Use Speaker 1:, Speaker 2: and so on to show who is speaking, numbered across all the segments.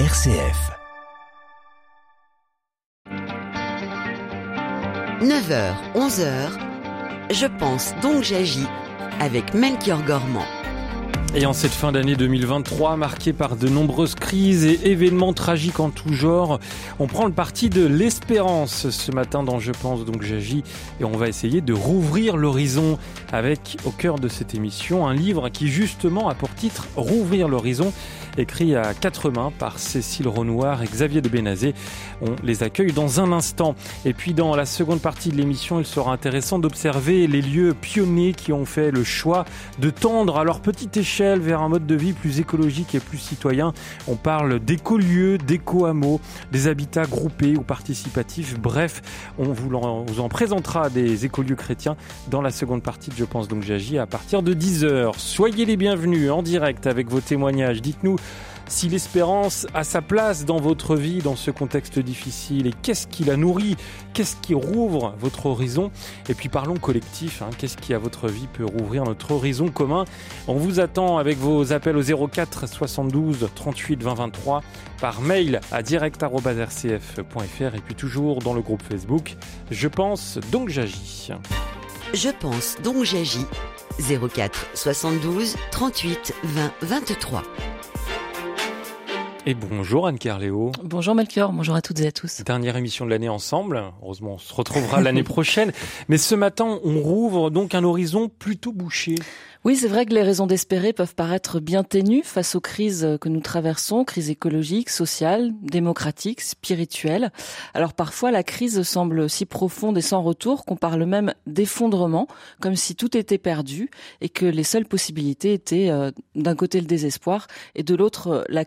Speaker 1: RCF.
Speaker 2: 9h, 11h, je pense donc j'agis avec Melchior Gormand.
Speaker 3: Et en cette fin d'année 2023, marquée par de nombreuses crises et événements tragiques en tout genre, on prend le parti de l'espérance ce matin dans Je pense donc j'agis et on va essayer de rouvrir l'horizon avec au cœur de cette émission un livre qui justement a pour titre Rouvrir l'horizon écrit à quatre mains par Cécile Renoir et Xavier de Bénazé. On les accueille dans un instant. Et puis dans la seconde partie de l'émission, il sera intéressant d'observer les lieux pionniers qui ont fait le choix de tendre à leur petite échelle vers un mode de vie plus écologique et plus citoyen. On parle d'écolieux, d'éco-hameaux, des habitats groupés ou participatifs. Bref, on vous en, présentera des écolieux chrétiens dans la seconde partie de Je pense donc j'agis à partir de 10h. Soyez les bienvenus en direct avec vos témoignages. Dites-nous si l'espérance a sa place dans votre vie dans ce contexte difficile et qu'est-ce qui la nourrit, qu'est-ce qui rouvre votre horizon? Et puis parlons collectif, hein. qu'est-ce qui à votre vie peut rouvrir notre horizon commun? On vous attend avec vos appels au 04 72 38 20 23 par mail à direct.rcf.fr et puis toujours dans le groupe Facebook. Je pense donc j'agis.
Speaker 2: Je pense donc j'agis 04 72 38 20 23.
Speaker 3: Et bonjour Anne Carléo.
Speaker 4: Bonjour Melchior, bonjour à toutes et à tous.
Speaker 3: Dernière émission de l'année ensemble. Heureusement, on se retrouvera l'année prochaine. Mais ce matin, on rouvre donc un horizon plutôt bouché.
Speaker 4: Oui, c'est vrai que les raisons d'espérer peuvent paraître bien ténues face aux crises que nous traversons, crises écologiques, sociales, démocratiques, spirituelles. Alors parfois, la crise semble si profonde et sans retour qu'on parle même d'effondrement, comme si tout était perdu et que les seules possibilités étaient euh, d'un côté le désespoir et de l'autre la,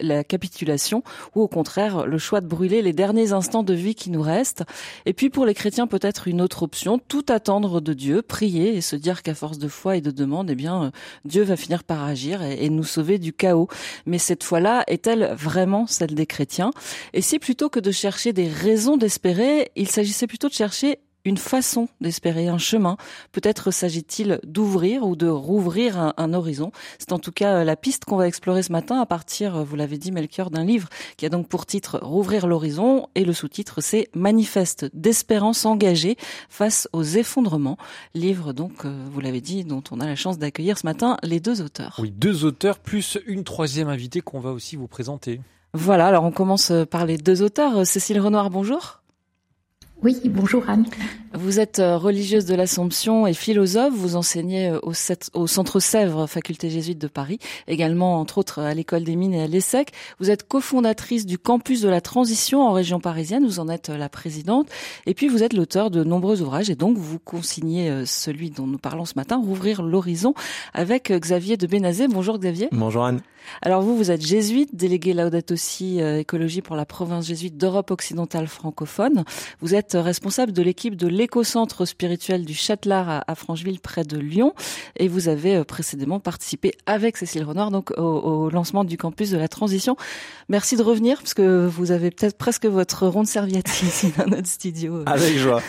Speaker 4: la capitulation ou au contraire le choix de brûler les derniers instants de vie qui nous restent. Et puis pour les chrétiens, peut-être une autre option, tout attendre de Dieu, prier et se dire qu'à force de foi et de demande, eh bien, euh, Dieu va finir par agir et, nous sauver du chaos. Mais cette fois-là, est-elle vraiment celle des chrétiens? Et si plutôt que de chercher des raisons d'espérer, il s'agissait plutôt de chercher une façon d'espérer un chemin. Peut-être s'agit-il d'ouvrir ou de rouvrir un, horizon. C'est en tout cas euh, la piste qu'on va explorer ce matin à partir, euh, vous l'avez dit Melchior, d'un livre qui a donc pour titre Rouvrir l'horizon et le sous-titre c'est Manifeste d'espérance engagée face aux effondrements. Livre donc, euh, vous l'avez dit, dont on a la chance d'accueillir ce matin les deux auteurs.
Speaker 3: Oui, deux auteurs plus une troisième invitée qu'on va aussi vous présenter.
Speaker 4: Voilà, alors on commence par les deux auteurs. Cécile Renoir, bonjour.
Speaker 5: Oui, bonjour Anne.
Speaker 4: Vous êtes euh, religieuse de l'Assomption et philosophe. Vous enseignez euh, au, Centre Sèvres, faculté jésuite de Paris, également entre autres à l'École des Mines et à l'ESSEC. Vous êtes cofondatrice du campus de la transition en région parisienne. Vous en êtes euh, la présidente. Et puis vous êtes l'auteur de nombreux ouvrages et donc vous consignez celui dont nous parlons ce matin, Rouvrir l'horizon, avec Xavier de Bénazé. Bonjour Xavier.
Speaker 6: Bonjour Anne.
Speaker 4: Alors vous, vous êtes jésuite, délégué Laudato Si écologie pour la province jésuite d'Europe occidentale francophone. Vous êtes responsable de l'équipe de l'éco-centre spirituel du Châtelard à Francheville près de Lyon et vous avez euh, précédemment participé avec Cécile Renard donc au, lancement du campus de la transition. Merci de revenir parce que vous avez peut-être presque votre ronde serviette ici dans notre studio.
Speaker 6: Avec joie.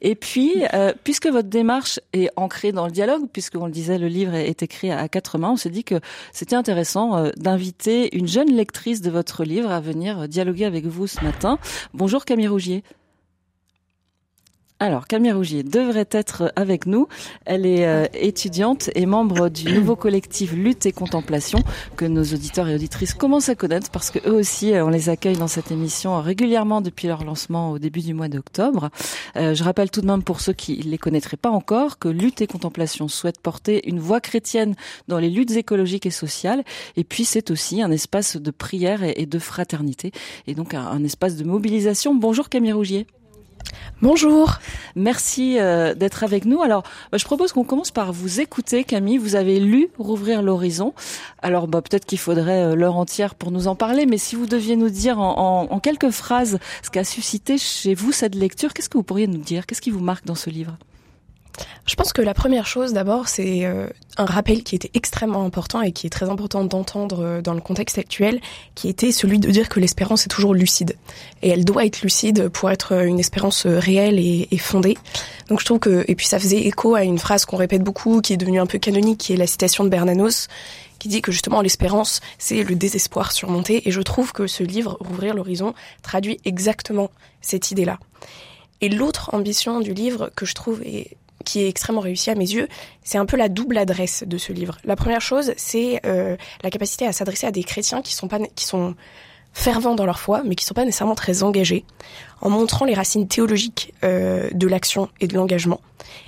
Speaker 4: Et puis, euh, puisque votre démarche est ancrée dans le dialogue, puisque on le disait, le livre est écrit à quatre mains, on s'est dit que c'était intéressant euh, d'inviter une jeune lectrice de votre livre à venir dialoguer avec vous ce matin. Bonjour Camille Rougier. Alors, Camille Rougier devrait être avec nous. Elle est euh, étudiante et membre du nouveau collectif Lutte et Contemplation que nos auditeurs et auditrices commencent à connaître parce que eux aussi, euh, on les accueille dans cette émission régulièrement depuis leur lancement au début du mois d'octobre. Euh, je rappelle tout de même pour ceux qui ne les connaîtraient pas encore que Lutte et Contemplation souhaite porter une voix chrétienne dans les luttes écologiques et sociales. Et puis, c'est aussi un espace de prière et, de fraternité et donc un, un espace de mobilisation. Bonjour Camille Rougier.
Speaker 5: Bonjour.
Speaker 4: Merci euh, d'être avec nous. Alors, bah, je propose qu'on commence par vous écouter, Camille. Vous avez lu Rouvrir l'horizon. Alors, bah, peut-être qu'il faudrait euh, l'heure entière pour nous en parler, mais si vous deviez nous dire en, en quelques phrases ce qu'a suscité chez vous cette lecture, qu'est-ce que vous pourriez nous dire? Qu'est-ce qui vous marque dans ce livre?
Speaker 5: Je pense que la première chose d'abord, c'est euh, un rappel qui était extrêmement important et qui est très important d'entendre euh, dans le contexte actuel, qui était celui de dire que l'espérance est toujours lucide. Et elle doit être lucide pour être euh, une espérance réelle et, et fondée. Donc je trouve que, et puis ça faisait écho à une phrase qu'on répète beaucoup, qui est devenue un peu canonique, qui est la citation de Bernanos, qui dit que justement l'espérance, c'est le désespoir surmonté. Et je trouve que ce livre, Rouvrir l'horizon, traduit exactement cette idée-là. Et l'autre ambition du livre que je trouve est qui est extrêmement réussi à mes yeux, c'est un peu la double adresse de ce livre. La première chose, c'est euh, la capacité à s'adresser à des chrétiens qui sont pas qui sont fervents dans leur foi, mais qui sont pas nécessairement très engagés, en montrant les racines théologiques euh, de l'action et de l'engagement,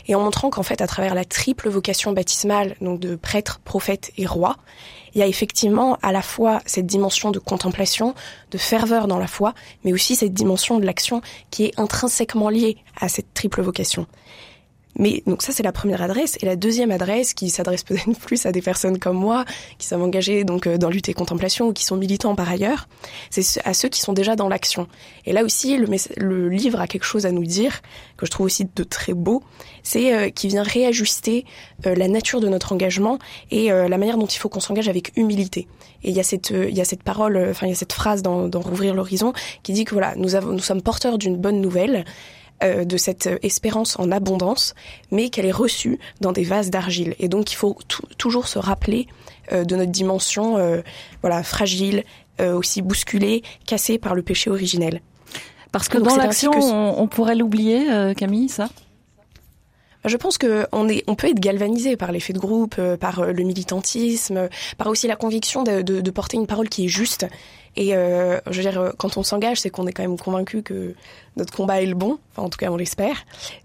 Speaker 5: et en montrant qu'en fait, à travers la triple vocation baptismale, donc de prêtre, prophète et roi, il y a effectivement à la fois cette dimension de contemplation, de ferveur dans la foi, mais aussi cette dimension de l'action qui est intrinsèquement liée à cette triple vocation. Mais donc ça c'est la première adresse et la deuxième adresse qui s'adresse peut-être plus à des personnes comme moi qui sont engagées donc euh, dans lutte et contemplation ou qui sont militants par ailleurs, c'est à ceux qui sont déjà dans l'action. Et là aussi le, le, livre a quelque chose à nous dire que je trouve aussi de très beau, c'est euh, qui vient réajuster euh, la nature de notre engagement et la manière dont il faut qu'on s'engage avec humilité. Et il y a cette il y a cette parole, enfin il y a cette phrase dans, dans Rouvrir l'horizon qui dit que voilà nous avons nous sommes porteurs d'une bonne nouvelle euh, de cette espérance en abondance, mais qu'elle est reçue dans des vases d'argile. Et donc il faut toujours se rappeler euh, de notre dimension euh, voilà fragile, aussi bousculée, cassée par le péché originel.
Speaker 4: Parce que dans l'action, on, pourrait l'oublier, Camille, ça?
Speaker 5: Je pense que on est, on peut être galvanisé par l'effet de groupe, par le militantisme, par aussi la conviction de, de, de porter une parole qui est juste et euh, je veux dire, quand on s'engage, c'est qu'on est quand même convaincu que notre combat est le bon. Enfin, en tout cas, on l'espère.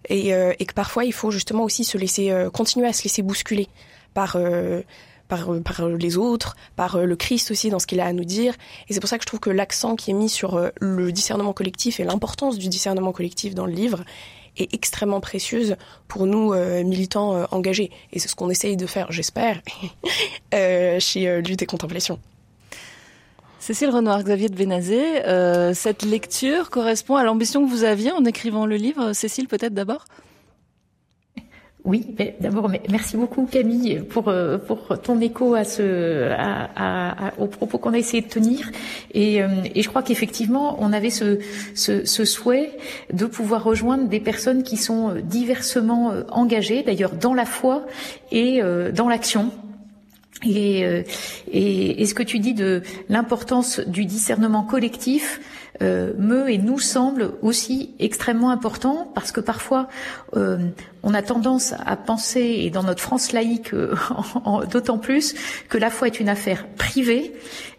Speaker 5: Et, euh, et, que parfois, il faut justement aussi se laisser euh, continuer à se laisser bousculer par euh, par, par les autres, par le Christ aussi dans ce qu'il a à nous dire. Et c'est pour ça que je trouve que l'accent qui est mis sur le discernement collectif et l'importance du discernement collectif dans le livre est extrêmement précieuse pour nous militants engagés. Et c'est ce qu'on essaye de faire, j'espère, chez Lutte et Contemplation.
Speaker 4: Cécile Renoir, Xavier de Bénazé, euh, cette lecture correspond à l'ambition que vous aviez en écrivant le livre. Cécile, peut-être d'abord?
Speaker 1: Oui, d'abord merci beaucoup Camille pour euh, pour ton écho à ce à, aux propos qu'on a essayé de tenir et, euh, et je crois qu'effectivement on avait ce, ce, ce souhait de pouvoir rejoindre des personnes qui sont diversement engagées d'ailleurs dans la foi et dans l'action euh, et, et, ce que tu dis de l'importance du discernement collectif euh, me et nous semble aussi extrêmement important parce que parfois euh, on a tendance à penser, et dans notre France laïque d'autant plus, que la foi est une affaire privée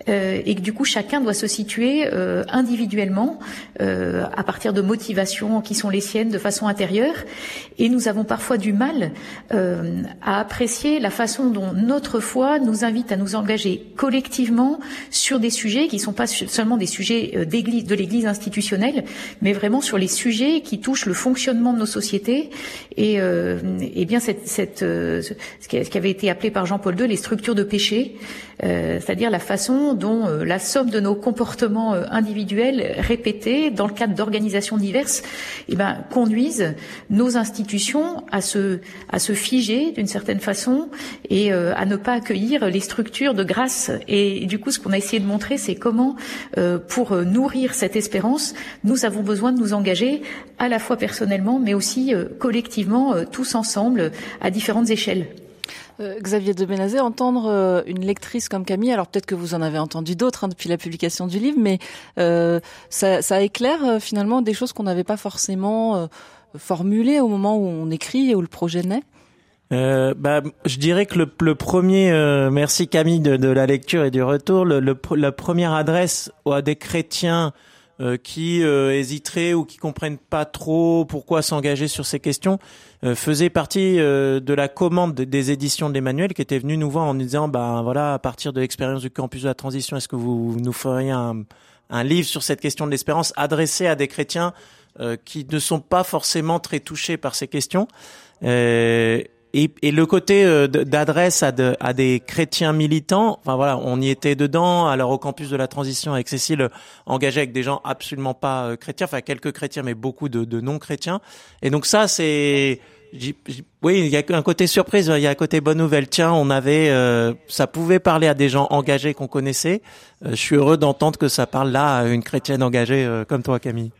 Speaker 1: euh, et que du coup chacun doit se situer euh, individuellement euh, à partir de motivations qui sont les siennes de façon intérieure. Et nous avons parfois du mal à apprécier la façon dont notre foi nous invite à nous engager collectivement sur des sujets qui ne sont pas seulement des sujets d'église, de l'Église institutionnelle, mais vraiment sur les sujets qui touchent le fonctionnement de nos sociétés et, et bien cette, cette ce qui avait été appelé par Jean-Paul II les structures de péché, c'est-à-dire la façon dont euh, la somme de nos comportements euh, individuels répétés dans le cadre d'organisations diverses eh ben, conduisent nos institutions à se, à se figer d'une certaine façon et euh, à ne pas accueillir les structures de grâce. Et, du coup, ce qu'on a essayé de montrer, c'est comment, pour nourrir cette espérance, nous avons besoin de nous engager à la fois personnellement, mais aussi collectivement, tous ensemble, à différentes échelles.
Speaker 4: Euh, Xavier de Benazé, entendre euh, une lectrice comme Camille, alors peut-être que vous en avez entendu d'autres hein, depuis la publication du livre, mais euh, ça, ça, éclaire euh, finalement des choses qu'on n'avait pas forcément formulées au moment où on écrit et où le projet naît?
Speaker 6: Euh, bah, je dirais que le, le premier, merci Camille de, de, la lecture et du retour, le, le, la première adresse à des chrétiens euh, qui euh, hésiteraient ou qui comprennent pas trop pourquoi s'engager sur ces questions euh, faisait partie de la commande des éditions de l'Emmanuel qui était venu nous voir en nous disant bah voilà à partir de l'expérience du campus de la transition est-ce que vous nous feriez un, un livre sur cette question de l'espérance adressé à des chrétiens qui ne sont pas forcément très touchés par ces questions? Et, et, le côté euh, d'adresse à, de, à, des chrétiens militants, enfin voilà, on y était dedans. Alors au campus de la transition avec Cécile, engagé avec des gens absolument pas euh, chrétiens, enfin quelques chrétiens, mais beaucoup de, de non chrétiens. Et donc ça, c'est, oui, il y a un côté surprise, il y a un côté bonne nouvelle. Tiens, on avait, euh, ça pouvait parler à des gens engagés qu'on connaissait. je suis heureux d'entendre que ça parle là à une chrétienne engagée comme toi, Camille.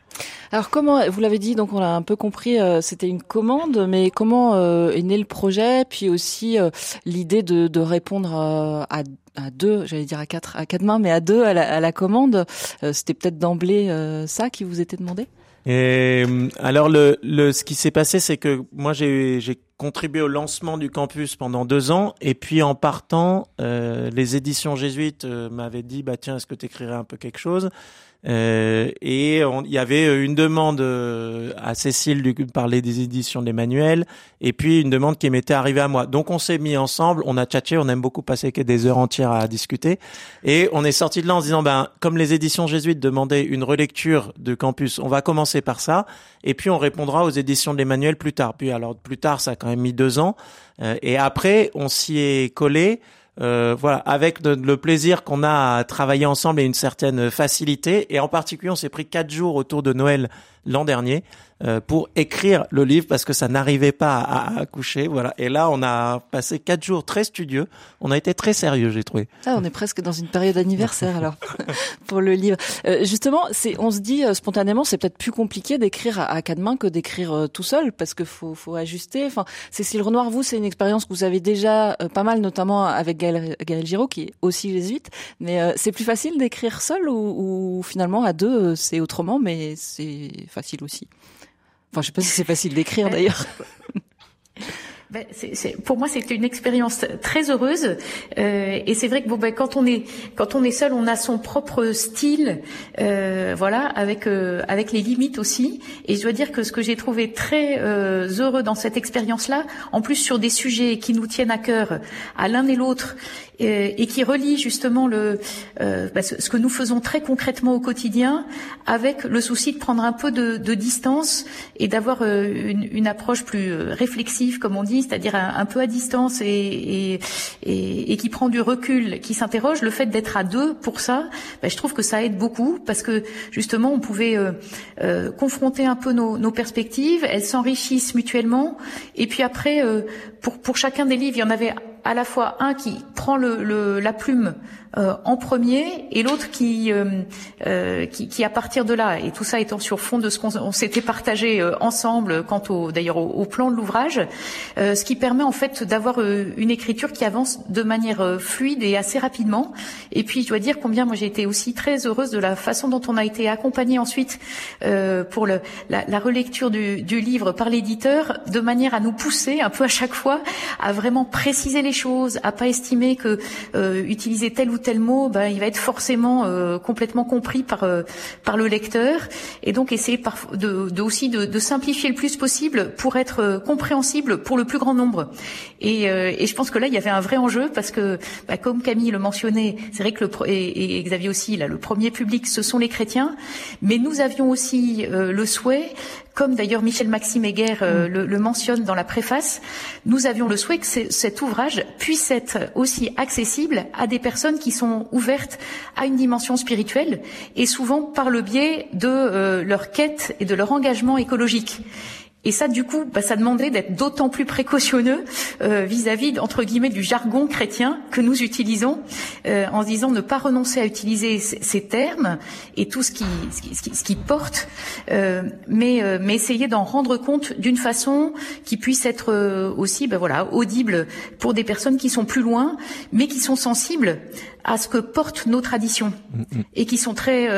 Speaker 4: Alors comment, vous l'avez dit, donc on l'a un peu compris, euh, c'était une commande, mais comment euh, est né le projet, puis aussi euh, l'idée de, de, répondre à, à deux, j'allais dire à quatre, à quatre mains, mais à deux à la, à la commande, c'était peut-être d'emblée ça qui vous était demandé?
Speaker 6: Et alors le, le ce qui s'est passé, c'est que moi j'ai contribué au lancement du campus pendant deux ans, et puis en partant, euh, les éditions jésuites m'avaient dit bah tiens est-ce que tu écrirais un peu quelque chose? Euh, et il y avait une demande euh, à Cécile de parler des éditions d'Emmanuel, et puis une demande qui m'était arrivée à moi. Donc on s'est mis ensemble, on a tchatché, on aime beaucoup passer des heures entières à discuter, et on est sorti de là en se disant, ben comme les éditions jésuites demandaient une relecture de campus, on va commencer par ça, et puis on répondra aux éditions d'Emmanuel plus tard. Puis alors plus tard, ça a quand même mis deux ans, euh, et après on s'y est collé. Euh, voilà, avec le plaisir qu'on a à travailler ensemble et une certaine facilité. Et en particulier, on s'est pris quatre jours autour de Noël l'an dernier euh, pour écrire le livre parce que ça n'arrivait pas à, accoucher. Voilà. Et là, on a passé quatre jours très studieux. On a été très sérieux, j'ai trouvé.
Speaker 4: Ah, on est presque dans une période anniversaire alors pour le livre. Euh, justement, c'est, on se dit euh, spontanément, c'est peut-être plus compliqué d'écrire à, quatre mains que d'écrire euh, tout seul parce que faut, faut ajuster. Enfin, Cécile Renoir, vous, c'est une expérience que vous avez déjà pas mal, notamment avec Gaël, Gaël Giraud, qui est aussi jésuite. Mais c'est plus facile d'écrire seul ou, ou finalement à deux, c'est autrement, mais c'est facile aussi? Enfin, je sais pas si c'est facile d'écrire d'ailleurs.
Speaker 1: Ben, pour moi, c'était une expérience très heureuse. Euh, et c'est vrai que bon, ben, quand on est quand on est seul, on a son propre style, euh, voilà, avec euh, avec les limites aussi. Et je dois dire que ce que j'ai trouvé très heureux dans cette expérience-là, en plus sur des sujets qui nous tiennent à cœur, à l'un et l'autre, et, qui relie justement le euh, bah, ce, que nous faisons très concrètement au quotidien, avec le souci de prendre un peu de, de distance et d'avoir une, une approche plus réflexive, comme on dit c'est-à-dire un, peu à distance et, et, et, qui prend du recul, qui s'interroge, le fait d'être à deux pour ça, ben, je trouve que ça aide beaucoup parce que justement on pouvait euh, euh, confronter un peu nos, nos perspectives, elles s'enrichissent mutuellement. Et puis après euh, pour, pour chacun des livres, il y en avait à la fois un qui prend le, la plume euh, en premier et l'autre qui, euh, euh, qui, qui à partir de là et tout ça étant sur fond de ce qu'on s'était partagé ensemble quant au d'ailleurs au, plan de l'ouvrage, ce qui permet en fait d'avoir une écriture qui avance de manière fluide et assez rapidement. Et puis je dois dire combien moi j'ai été aussi très heureuse de la façon dont on a été accompagné ensuite pour le, la, la, relecture du, du livre par l'éditeur, de manière à nous pousser un peu à chaque fois à vraiment préciser les choses, à pas estimer que utiliser tel ou tel tel mot, ben, il va être forcément euh, complètement compris par euh, par le lecteur, et donc essayer de, de, aussi de, de, simplifier le plus possible pour être euh, compréhensible pour le plus grand nombre. Et, et, je pense que là, il y avait un vrai enjeu parce que, ben, comme Camille le mentionnait, c'est vrai que le et, et, Xavier aussi, là, le premier public, ce sont les chrétiens, mais nous avions aussi le souhait comme d'ailleurs Michel Maxime Heger euh, mm. le, mentionne dans la préface, nous avions le souhait que cet ouvrage puisse être aussi accessible à des personnes qui sont ouvertes à une dimension spirituelle et souvent par le biais de euh, leur quête et de leur engagement écologique. Et ça, du coup, bah, ça demandait d'être d'autant plus précautionneux euh, vis-à-vis, entre guillemets, du jargon chrétien que nous utilisons, euh, en disant ne pas renoncer à utiliser ces, termes et tout ce qui, ce qui, porte, euh, mais, mais essayer d'en rendre compte d'une façon qui puisse être aussi, ben voilà, audible pour des personnes qui sont plus loin, mais qui sont sensibles à ce que portent nos traditions mm, mm. et qui sont très,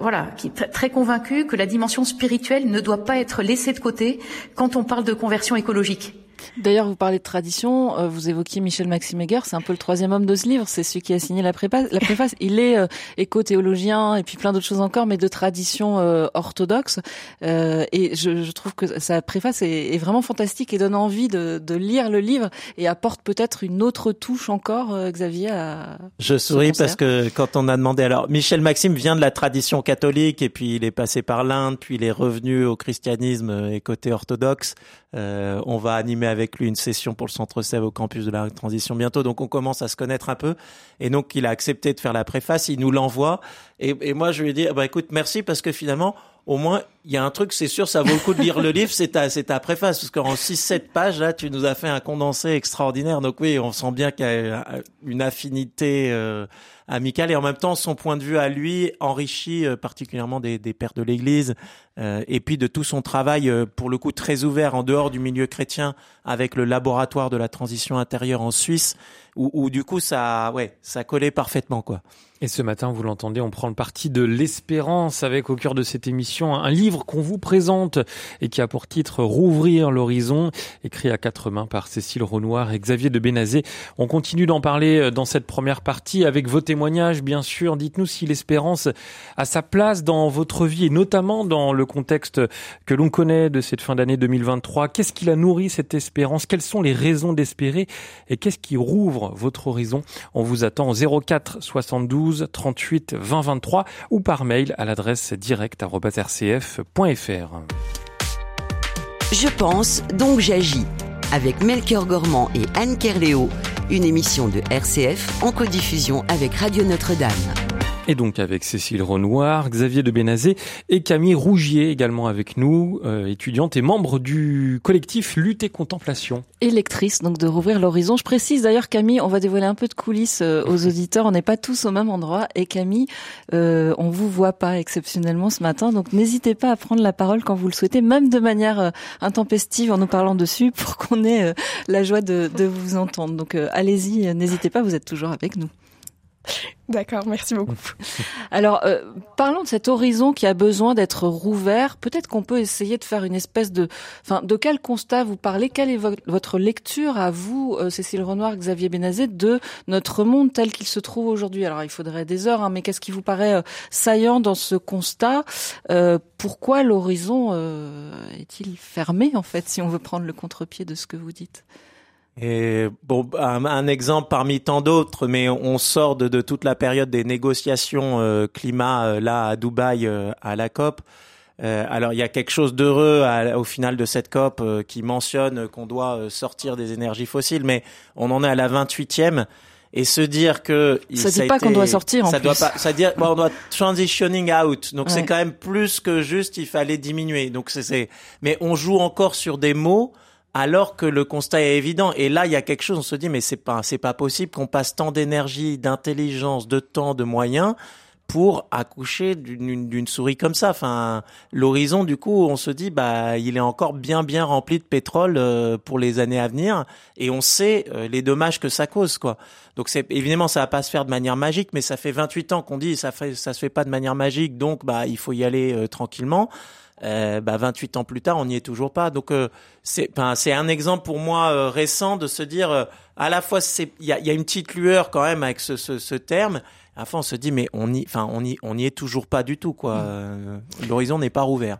Speaker 1: voilà, qui, très convaincus que la dimension spirituelle ne doit pas être laissée de côté quand on parle de conversion écologique.
Speaker 4: D'ailleurs, vous parlez de tradition, euh, vous évoquiez Michel Maxime Heger, c'est un peu le troisième homme de ce livre, c'est celui qui a signé la préface. La préface il est euh, éco-théologien et puis plein d'autres choses encore, mais de tradition euh, orthodoxe. et je, je, trouve que sa préface est, est, vraiment fantastique et donne envie de, de lire le livre et apporte peut-être une autre touche encore, Xavier. À
Speaker 6: je souris parce que quand on a demandé, alors Michel Maxime vient de la tradition catholique et puis il est passé par l'Inde, puis il est revenu au christianisme et côté orthodoxe. on va animer avec lui une session pour le Centre Sève au campus de la transition bientôt. Donc on commence à se connaître un peu. Et donc il a accepté de faire la préface, il nous l'envoie. Et, moi je lui ai dit, bah écoute, merci parce que finalement, au moins, il y a un truc, c'est sûr, ça vaut le coup de lire le livre, c'est ta, c'est ta préface, parce qu'en 6-7 pages, là, tu nous as fait un condensé extraordinaire. Donc oui, on sent bien qu'il y a une affinité euh, amical et en même temps son point de vue à lui enrichit particulièrement des, des pères de l'Église et puis de tout son travail pour le coup très ouvert en dehors du milieu chrétien avec le laboratoire de la transition intérieure en Suisse où, où du coup ça ouais ça collait parfaitement quoi.
Speaker 3: Et ce matin, vous l'entendez, on prend le parti de l'espérance avec au cœur de cette émission un livre qu'on vous présente et qui a pour titre Rouvrir l'horizon, écrit à quatre mains par Cécile Renoir et Xavier de Bénazé. On continue d'en parler euh, dans cette première partie avec vos témoignages, bien sûr. Dites-nous si l'espérance a sa place dans votre vie et notamment dans le contexte que l'on connaît de cette fin d'année 2023. Qu'est-ce qui la nourrit, cette espérance? Quelles sont les raisons d'espérer? Et qu'est-ce qui rouvre votre horizon? On vous attend au 04 72 38 20 23 ou par mail à l'adresse direct.rcf.fr.
Speaker 2: Je pense, donc j'agis. Avec Melchior Gormand et Anne Kerléo, une émission de RCF en codiffusion avec Radio Notre-Dame.
Speaker 3: Et donc avec Cécile Renoir, Xavier de Bénazé et Camille Rougier également avec nous, euh, étudiante et membre du collectif Lutte et Contemplation.
Speaker 4: Électrice, donc de rouvrir l'horizon. Je précise d'ailleurs Camille, on va dévoiler un peu de coulisses euh, aux auditeurs, on n'est pas tous au même endroit. Et Camille, euh, on vous voit pas exceptionnellement ce matin, donc n'hésitez pas à prendre la parole quand vous le souhaitez, même de manière euh, intempestive en nous parlant dessus pour qu'on ait la joie de, de vous entendre. Donc allez-y, n'hésitez pas, vous êtes toujours avec nous.
Speaker 5: D'accord, merci beaucoup.
Speaker 4: Alors, euh, parlons de cet horizon qui a besoin d'être rouvert. Peut-être qu'on peut essayer de faire une espèce de, enfin, de quel constat vous parlez? Quelle est votre lecture à vous, euh, Cécile Renoir, Xavier Benazet, de notre monde tel qu'il se trouve aujourd'hui? Alors, il faudrait des heures, hein, mais qu'est-ce qui vous paraît euh, saillant dans ce constat? Pourquoi l'horizon est-il fermé, en fait, si on veut prendre le contre-pied de ce que vous dites?
Speaker 6: Et bon, un, exemple parmi tant d'autres, mais on sort de, de, toute la période des négociations euh, climat euh, là à Dubaï euh, à la COP. alors il y a quelque chose d'heureux au final de cette COP qui mentionne qu'on doit sortir des énergies fossiles, mais on en est à la 28e et se dire que
Speaker 4: ça, ça dit pas qu'on doit sortir en
Speaker 6: ça
Speaker 4: plus.
Speaker 6: doit pas ça dit bon, on doit transitioning out donc c'est quand même plus que juste il fallait diminuer donc c'est mais on joue encore sur des mots alors que le constat est évident. Et là, il y a quelque chose, on se dit, mais c'est pas, c'est pas possible qu'on passe tant d'énergie, d'intelligence, de temps, de moyens pour accoucher d'une souris comme ça. Enfin, l'horizon, du coup, on se dit, bah, il est encore bien, bien rempli de pétrole euh, pour les années à venir, et on sait euh, les dommages que ça cause, quoi. Donc, c'est évidemment, ça va pas se faire de manière magique, mais ça fait 28 ans qu'on dit, ça fait, ça se fait pas de manière magique, donc, bah, il faut y aller euh, tranquillement euh, bah 28 ans plus tard, on n'y est toujours pas. Donc euh, c'est c'est un exemple pour moi euh, récent de se dire euh, à la fois c'est il y a, y a, une petite lueur quand même avec ce, ce, ce terme. À la fois on se dit mais on y enfin on y on y est toujours pas du tout quoi. Mm. L'horizon n'est pas rouvert.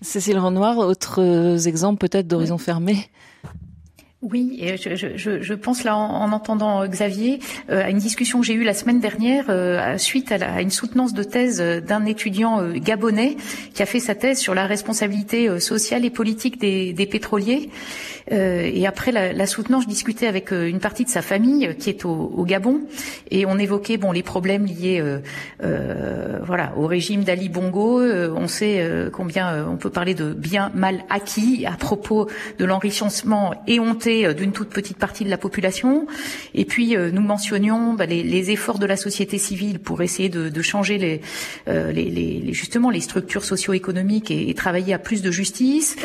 Speaker 4: Cécile Renoir, autres exemples peut-être d'horizon fermé
Speaker 1: oui, je, pense là en, en entendant Xavier euh, à une discussion que j'ai eue la semaine dernière euh, suite à, une soutenance de thèse d'un étudiant euh, gabonais qui a fait sa thèse sur la responsabilité euh, sociale et politique des pétroliers. Euh, et après la, la, soutenance, je discutais avec une partie de sa famille qui est au, au Gabon et on évoquait bon les problèmes liés voilà au régime d'Ali Bongo. on sait combien on peut parler de bien mal acquis à propos de l'enrichissement éhonté euh, d'une toute petite partie de la population. Et puis euh, nous mentionnions bah, les, les, efforts de la société civile pour essayer de, de changer les, euh, les, les, justement les structures socio-économiques et, et, travailler à plus de justice.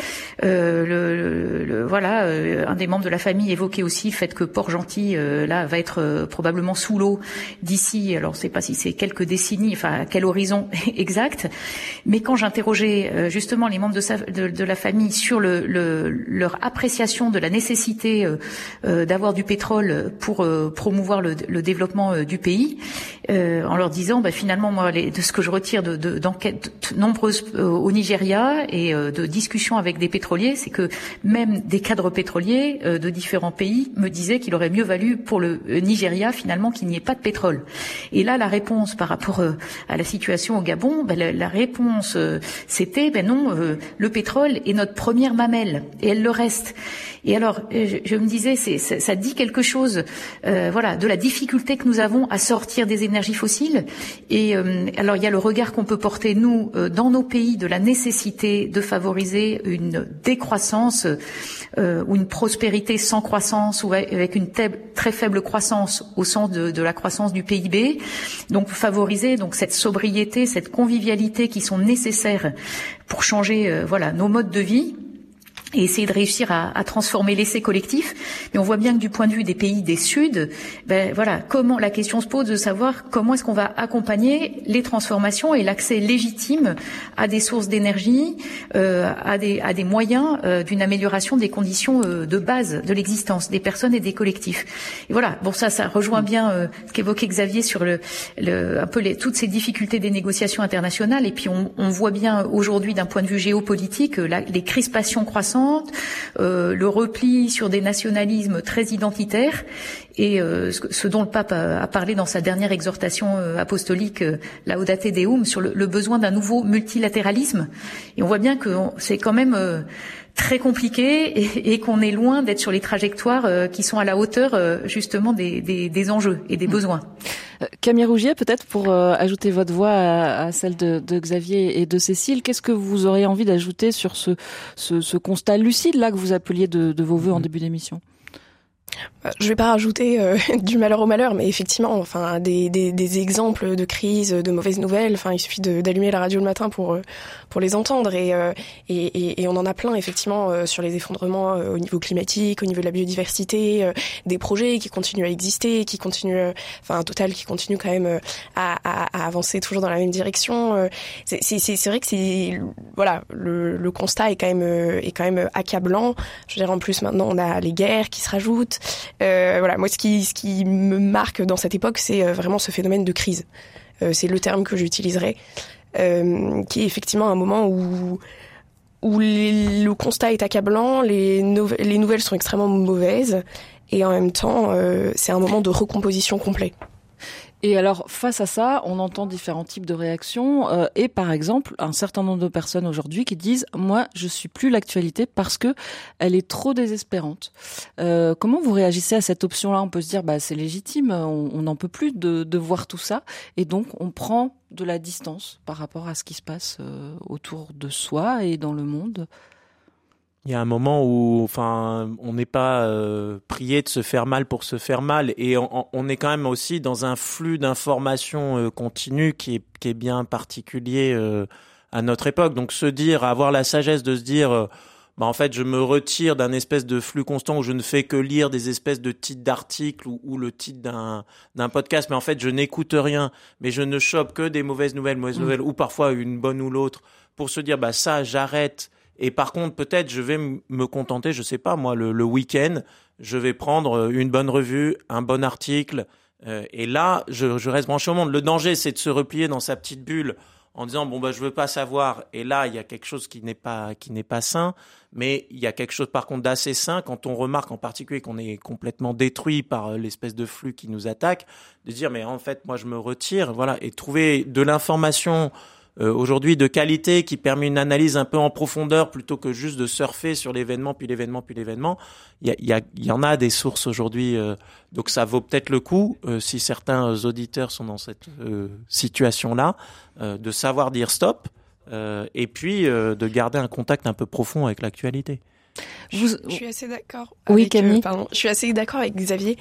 Speaker 1: Euh, le, le, voilà, un des membres de la famille évoquait aussi le fait que Port-Gentil là va être probablement sous l'eau d'ici. Alors je sais pas si c'est quelques décennies, enfin quel horizon exact. Mais quand j'interrogeais justement les membres de, de, de la famille sur le, leur appréciation de la nécessité euh, euh, d'avoir du pétrole pour euh, promouvoir le, développement du pays, en leur disant bah, finalement moi de ce que je retire de, d'enquêtes nombreuses au Nigeria et de discussions avec des pétroliers, c'est que même des cadres pétroliers de différents pays me disaient qu'il aurait mieux valu pour le Nigeria finalement qu'il n'y ait pas de pétrole. Et là la réponse par rapport à la situation au Gabon, bah, la, la, réponse c'était ben non, le pétrole est notre première mamelle et elle le reste. Et alors je, je me disais, c'est, ça dit quelque chose, euh, voilà, de la difficulté que nous avons à sortir des énergies fossiles. Et euh, alors, il y a le regard qu'on peut porter nous euh, dans nos pays de la nécessité de favoriser une décroissance euh, ou une prospérité sans croissance ou avec une très faible croissance au sens de, la croissance du PIB. Donc, favoriser donc cette sobriété, cette convivialité qui sont nécessaires pour changer, voilà, nos modes de vie et essayer de réussir à, à transformer l'essai collectif. Mais on voit bien que du point de vue des pays des Suds, ben voilà, comment la question se pose de savoir comment est-ce qu'on va accompagner les transformations et l'accès légitime à des sources d'énergie, euh, à, des, à des moyens euh, d'une amélioration des conditions euh, de base de l'existence des personnes et des collectifs. Et voilà, bon ça, ça rejoint bien euh, ce qu'évoquait Xavier sur le, le un peu les, toutes ces difficultés des négociations internationales. Et puis on, on voit bien aujourd'hui d'un point de vue géopolitique euh, la, les crispations croissantes euh, le repli sur des nationalismes très identitaires et euh, ce, dont le pape a, parlé dans sa dernière exhortation euh, apostolique, Laudate Deum, sur le, besoin d'un nouveau multilatéralisme. Et on voit bien que c'est quand même très compliqué et, qu'on est loin d'être sur les trajectoires qui sont à la hauteur justement des, des enjeux et des mmh. besoins.
Speaker 4: Camille Rougier, peut-être pour euh, ajouter votre voix à, celle de, Xavier et de Cécile, qu'est-ce que vous auriez envie d'ajouter sur ce, ce, constat lucide là que vous appeliez de, de vos voeux en mmh. début d'émission?
Speaker 5: Je vais pas rajouter euh, du malheur au malheur, mais effectivement, enfin des, des, des, exemples de crise, de mauvaises nouvelles. Enfin, il suffit d'allumer la radio le matin pour euh, pour les entendre et, euh, et, et, on en a plein effectivement sur les effondrements au niveau climatique, au niveau de la biodiversité, des projets qui continuent à exister, qui continuent, enfin Total qui continue quand même à, à, à, avancer toujours dans la même direction. C'est vrai que c'est voilà le, le, constat est quand même est quand même accablant. Je veux dire en plus maintenant on a les guerres qui se rajoutent. Euh, voilà, moi, ce qui, ce qui me marque dans cette époque, c'est euh, vraiment ce phénomène de crise. Euh, c'est le terme que j'utiliserai, qui est effectivement un moment où où le constat est accablant, les, les nouvelles sont extrêmement mauvaises, et en même temps, c'est un moment de recomposition complet.
Speaker 4: Et alors, face à ça, on entend différents types de réactions. Euh, et par exemple, un certain nombre de personnes aujourd'hui qui disent moi, je suis plus l'actualité parce que elle est trop désespérante. Euh, comment vous réagissez à cette option-là? On peut se dire bah c'est légitime, on n'en peut plus de, de, voir tout ça, et donc on prend de la distance par rapport à ce qui se passe euh, autour de soi et dans le monde.
Speaker 6: Il y a un moment où, enfin, on n'est pas euh, prié de se faire mal pour se faire mal, et on, est quand même aussi dans un flux d'informations euh, continu qui est, qui est bien particulier euh, à notre époque. Donc, se dire, avoir la sagesse de se dire, bah, en fait, je me retire d'un espèce de flux constant où je ne fais que lire des espèces de titres d'articles ou, ou, le titre d'un d'un podcast, mais en fait, je n'écoute rien, mais je ne chope que des mauvaises nouvelles, mauvaises mmh. nouvelles, ou parfois une bonne ou l'autre, pour se dire, bah ça, j'arrête et par contre, peut-être, je vais me contenter, je sais pas moi, le, le week-end, je vais prendre euh, une bonne revue, un bon article, euh, et là, je, je, reste branché au monde. Le danger, c'est de se replier dans sa petite bulle en disant bon bah je veux pas savoir. Et là, il y a quelque chose qui n'est pas qui n'est pas sain, mais il y a quelque chose par contre d'assez sain quand on remarque en particulier qu'on est complètement détruit par euh, l'espèce de flux qui nous attaque, de dire mais en fait moi je me retire, voilà, et trouver de l'information aujourd'hui de qualité qui permet une analyse un peu en profondeur plutôt que juste de surfer sur l'événement puis l'événement puis l'événement. Il y, a, y, a, y, en a des sources aujourd'hui, euh, donc ça vaut peut-être le coup euh, si certains auditeurs sont dans cette situation-là de savoir dire stop et puis de garder un contact un peu profond avec l'actualité.
Speaker 5: Je, suis assez d'accord.
Speaker 4: Oui, euh, Camille.
Speaker 5: je suis assez d'accord avec Xavier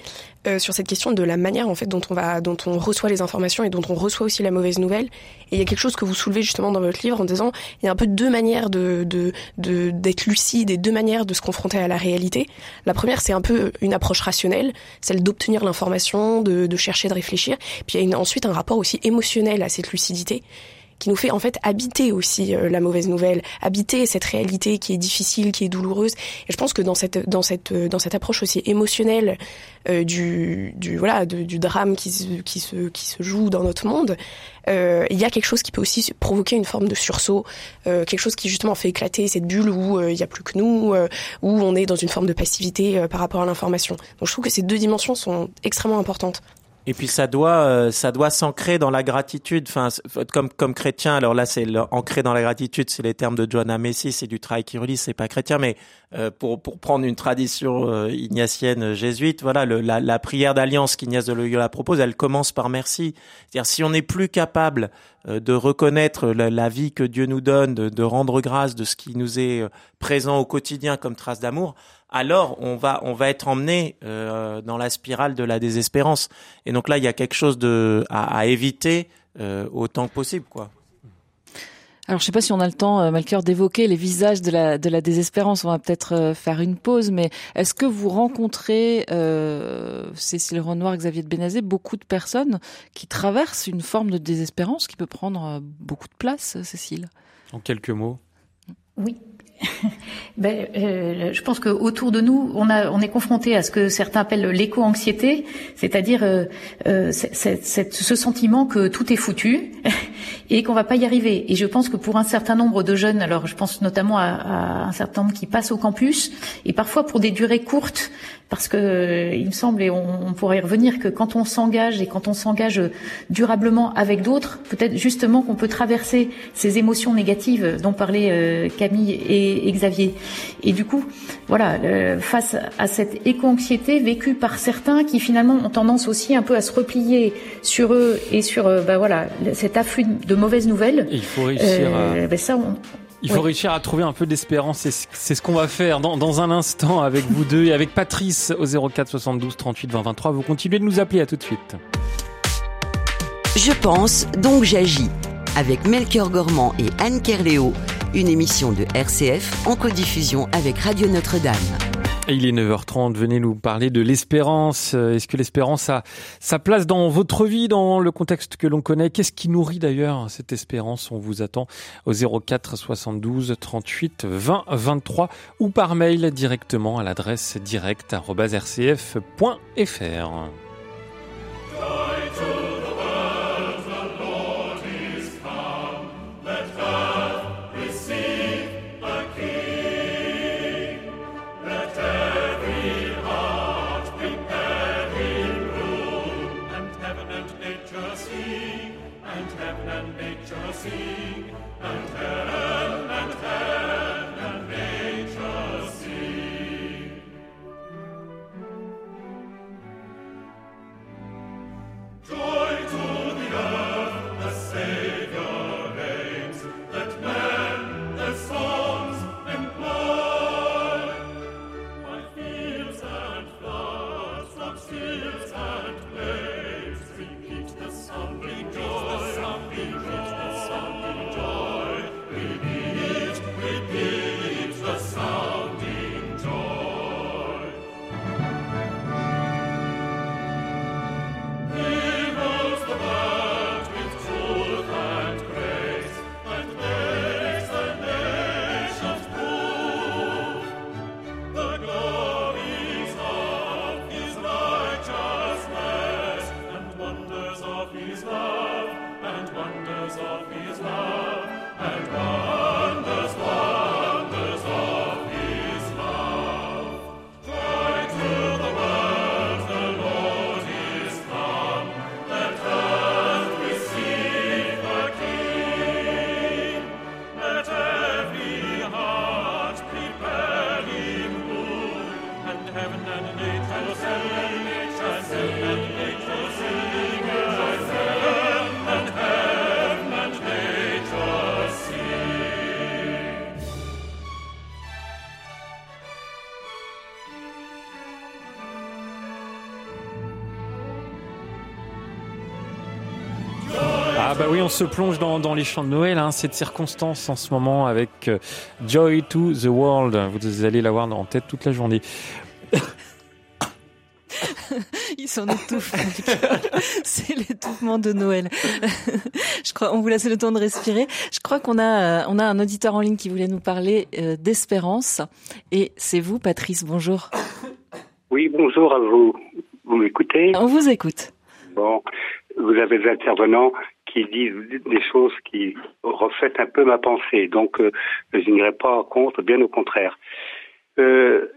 Speaker 5: euh, sur cette question de la manière en fait dont on va, dont on reçoit les informations et dont on reçoit aussi la mauvaise nouvelle. Et il y a quelque chose que vous soulevez justement dans votre livre en disant il y a un peu deux manières de de d'être lucide et deux manières de se confronter à la réalité. La première c'est un peu une approche rationnelle, celle d'obtenir l'information, de, de chercher, de réfléchir. Puis il y a une, ensuite un rapport aussi émotionnel à cette lucidité qui nous fait en fait habiter aussi euh, la mauvaise nouvelle, habiter cette réalité qui est difficile, qui est douloureuse. Et je pense que dans cette dans cette euh, dans cette approche aussi émotionnelle euh, du du voilà du drame qui se, qui se qui se joue dans notre monde, euh, il y a quelque chose qui peut aussi provoquer une forme de sursaut, euh, quelque chose qui justement fait éclater cette bulle où il n'y a plus que nous, où on est dans une forme de passivité par rapport à l'information. Donc je trouve que ces deux dimensions sont extrêmement importantes.
Speaker 6: Et puis ça doit, euh, ça doit s'ancrer dans la gratitude. Enfin, comme comme chrétien. Alors là, c'est ancré dans la gratitude. C'est les termes de John Messi, c'est du travail qui relie. C'est pas chrétien, mais euh, pour pour prendre une tradition euh, ignatienne jésuite, voilà, le, la, la, prière d'alliance qu'Ignace de Loyola propose, elle commence par merci. C'est-à-dire si on n'est plus capable de reconnaître la, vie que Dieu nous donne, de, de rendre grâce de ce qui nous est présent au quotidien comme trace d'amour, alors on va on va être emmené euh, dans la spirale de la désespérance. Et donc là, il y a quelque chose de à, éviter euh, autant que possible, quoi.
Speaker 4: Alors, je sais pas si on a le temps, euh, Malcœur, d'évoquer les visages de la, de la désespérance. On va peut-être faire une pause, mais est-ce que vous rencontrez, euh, Cécile Renoir, Xavier de Bénazé, beaucoup de personnes qui traversent une forme de désespérance qui peut prendre beaucoup de place, Cécile?
Speaker 3: En quelques mots?
Speaker 1: Oui, ben, euh, je pense que autour de nous, on, a, on est confronté à ce que certains appellent l'éco-anxiété, c'est-à-dire euh, euh ce sentiment que tout est foutu et qu'on va pas y arriver. Et je pense que pour un certain nombre de jeunes, alors je pense notamment à, à un certain nombre qui passent au campus, et parfois pour des durées courtes, parce que il me semble, et on, pourrait y revenir, que quand on s'engage et quand on s'engage durablement avec d'autres, peut-être justement qu'on peut traverser ces émotions négatives dont parlaient euh, Camille et, Xavier. Et du coup, voilà, euh, face à cette éco-anxiété vécue par certains qui finalement ont tendance aussi un peu à se replier sur eux et sur, euh, bah voilà, cet afflux de mauvaises nouvelles.
Speaker 3: il faut réussir à... Ben ça, il faut réussir à trouver un peu d'espérance. C'est ce qu'on va faire dans, dans, un instant avec vous deux et avec Patrice au 04 72 38 20 23. Vous continuez de nous appeler. À tout de suite.
Speaker 2: Je pense, donc j'agis. Avec Melchior Gormand et Anne Kerléo, une émission de RCF en codiffusion avec Radio Notre-Dame.
Speaker 3: Il est 9h30, venez nous parler de l'espérance. Est-ce que l'espérance a sa place dans votre vie, dans le contexte que l'on connaît? Qu'est-ce qui nourrit d'ailleurs cette espérance? On vous attend au 04 72 38 20 23 ou par mail directement à l'adresse direct.rcf.fr. bah oui, on se plonge dans, dans les chants de Noël, hein, cette circonstance en ce moment avec euh, Joy to the World. Vous allez l'avoir en tête toute la journée.
Speaker 4: Il s'en étouffe. C'est l'étouffement de Noël. Je crois, on vous laisse le temps de respirer. Je crois qu'on a, euh, on a un auditeur en ligne qui voulait nous parler euh, d'espérance. Et c'est vous, Patrice. Bonjour.
Speaker 7: Oui, bonjour à vous. Vous m'écoutez?
Speaker 4: On vous écoute.
Speaker 7: Bon, vous avez des intervenants qui disent des choses qui reflètent un peu ma pensée. Donc, euh, je n'irai pas contre, bien au contraire. Euh,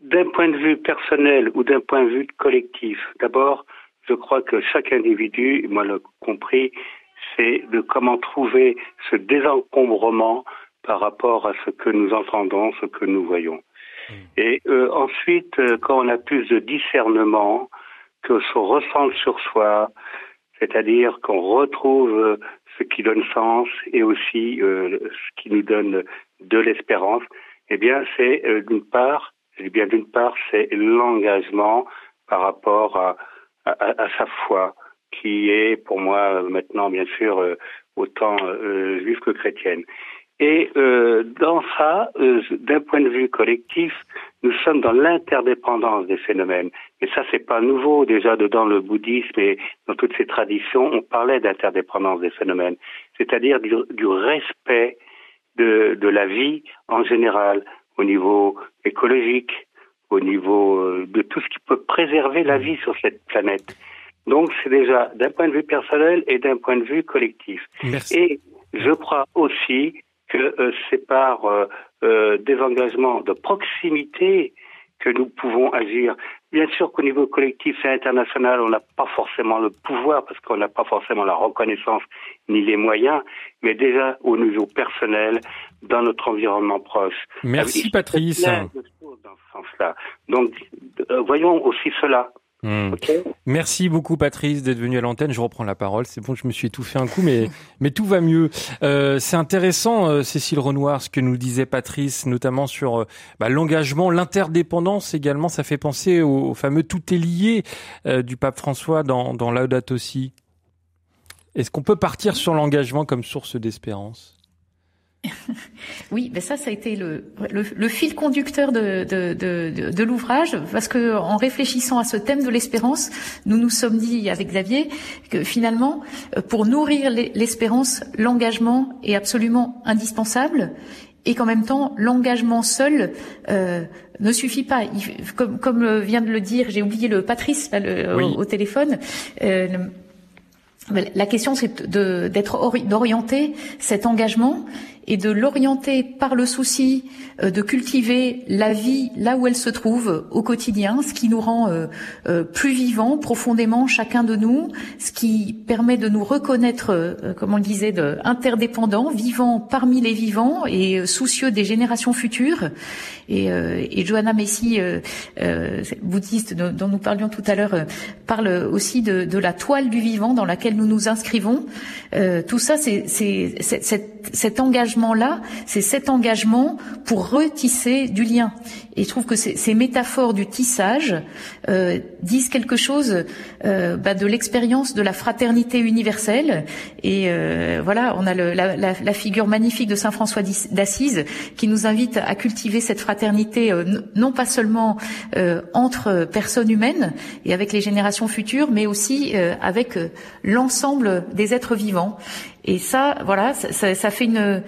Speaker 7: d'un point de vue personnel ou d'un point de vue collectif, d'abord, je crois que chaque individu, moi le compris, c'est de comment trouver ce désencombrement par rapport à ce que nous entendons, ce que nous voyons. Mm. Et euh, ensuite, euh, quand on a plus de discernement, que se ressent sur soi, c'est-à-dire qu'on retrouve euh, ce qui donne sens et aussi ce qui nous donne de l'espérance, eh bien, c'est d'une part, eh bien d'une part, c'est l'engagement par rapport à, à, sa foi, qui est pour moi maintenant bien sûr euh, autant euh, juive que chrétienne. Et euh, dans ça, euh, d'un point de vue collectif, nous sommes dans l'interdépendance des phénomènes. Et ça, c'est pas nouveau. Déjà, dans le bouddhisme et dans toutes ces traditions, on parlait d'interdépendance des phénomènes, c'est-à-dire du, du, respect de, de la vie en général, au niveau écologique, au niveau de tout ce qui peut préserver la vie sur cette planète. Donc c'est déjà d'un point de vue personnel et d'un point de vue collectif.
Speaker 3: Merci.
Speaker 7: Et je crois aussi que euh, c'est par euh, euh, des engagements de proximité que nous pouvons agir. Bien sûr qu'au niveau collectif et international, on n'a pas forcément le pouvoir parce qu'on n'a pas forcément la reconnaissance ni les moyens, mais déjà au niveau personnel, dans notre environnement proche.
Speaker 3: Merci Patrice.
Speaker 7: Dans ce sens-là. Donc voyons aussi cela.
Speaker 3: Hmm. Merci beaucoup Patrice d'être venu à l'antenne. Je reprends la parole. C'est bon, je me suis étouffé un coup, mais mais tout va mieux. Euh, c'est intéressant, euh, Cécile Renoir, ce que nous disait Patrice, notamment sur euh, bah, l'engagement, l'interdépendance également. Ça fait penser au, fameux tout est lié du pape François dans dans Laudato Si. Est-ce qu'on peut partir sur l'engagement comme source d'espérance?
Speaker 1: oui, mais ça, ça a été le, le, fil conducteur de, de, de, de l'ouvrage, parce que en réfléchissant à ce thème de l'espérance, nous nous sommes dit avec Xavier que finalement, pour nourrir l'espérance, l'engagement est absolument indispensable, et qu'en même temps, l'engagement seul euh, ne suffit pas. comme, comme vient de le dire, j'ai oublié le Patrice au, téléphone. Euh, la question, c'est d'être d'orienter cet engagement et de l'orienter par le souci euh, de cultiver la vie là où elle se trouve au quotidien, ce qui nous rend euh, euh, plus vivants profondément chacun de nous, ce qui permet de nous reconnaître, comme on le disait, de, interdépendants, vivants parmi les vivants et soucieux des générations futures. Et, et Johanna Messi, bouddhiste dont nous parlions tout à l'heure, parle aussi de, de, la toile du vivant dans laquelle nous nous inscrivons. tout ça, c'est cet engagement-là, c'est cet engagement pour retisser du lien. Et je trouve que ces, métaphores du tissage euh, disent quelque chose euh, bah, de l'expérience de la fraternité universelle. Et euh, voilà, on a le, la, la, figure magnifique de saint François d'Assise qui nous invite à cultiver cette fraternité euh, non pas seulement euh, entre personnes humaines et avec les générations futures, mais aussi euh, avec l'ensemble des êtres vivants. Et ça, voilà, ça, ça, fait une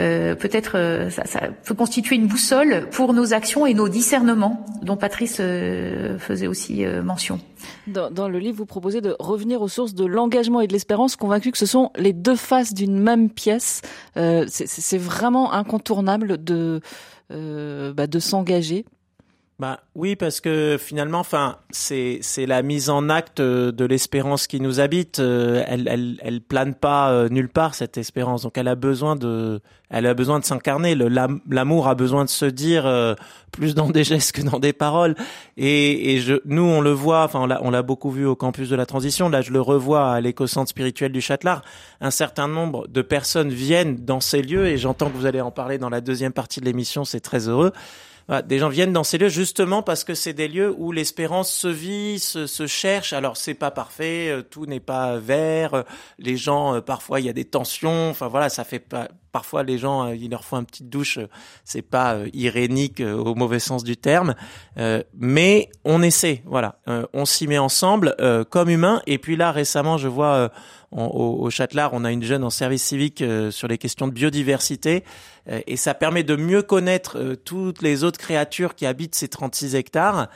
Speaker 1: peut-être ça, ça, peut constituer une boussole pour nos actions et nos discernements, dont Patrice euh, faisait aussi euh, mention.
Speaker 4: Dans, dans, le livre, vous proposez de revenir aux sources de l'engagement et de l'espérance, convaincu que ce sont les deux faces d'une même pièce. Euh, c'est vraiment incontournable de, euh, bah, de s'engager
Speaker 6: bah oui, parce que finalement, enfin, c'est c'est la mise en acte de l'espérance qui nous habite. Elle elle elle plane pas nulle part cette espérance. Donc elle a besoin de elle a besoin de s'incarner. L'amour a besoin de se dire plus dans des gestes que dans des paroles. Et, et je, nous, on le voit, enfin, on l'a beaucoup vu au campus de la transition. Là, je le revois à l'éco-centre spirituel du Châtelard. Un certain nombre de personnes viennent dans ces lieux, et j'entends que vous allez en parler dans la deuxième partie de l'émission. C'est très heureux. Des gens viennent dans ces lieux justement parce que c'est des lieux où l'espérance se vit, se, se cherche. Alors c'est pas parfait, euh, tout n'est pas vert. Euh, les gens, euh, parfois, il y a des tensions. Enfin voilà, ça fait pas parfois les gens, euh, il leur faut une petite douche. Euh, c'est pas euh, irénique au mauvais sens du terme, mais on essaie. Voilà, on s'y met ensemble comme humains. Et puis là, récemment, je vois au, au Châtelard, on a une jeune en service civique sur les questions de biodiversité, et ça permet de mieux connaître toutes les autres créatures qui habitent ces 36 hectares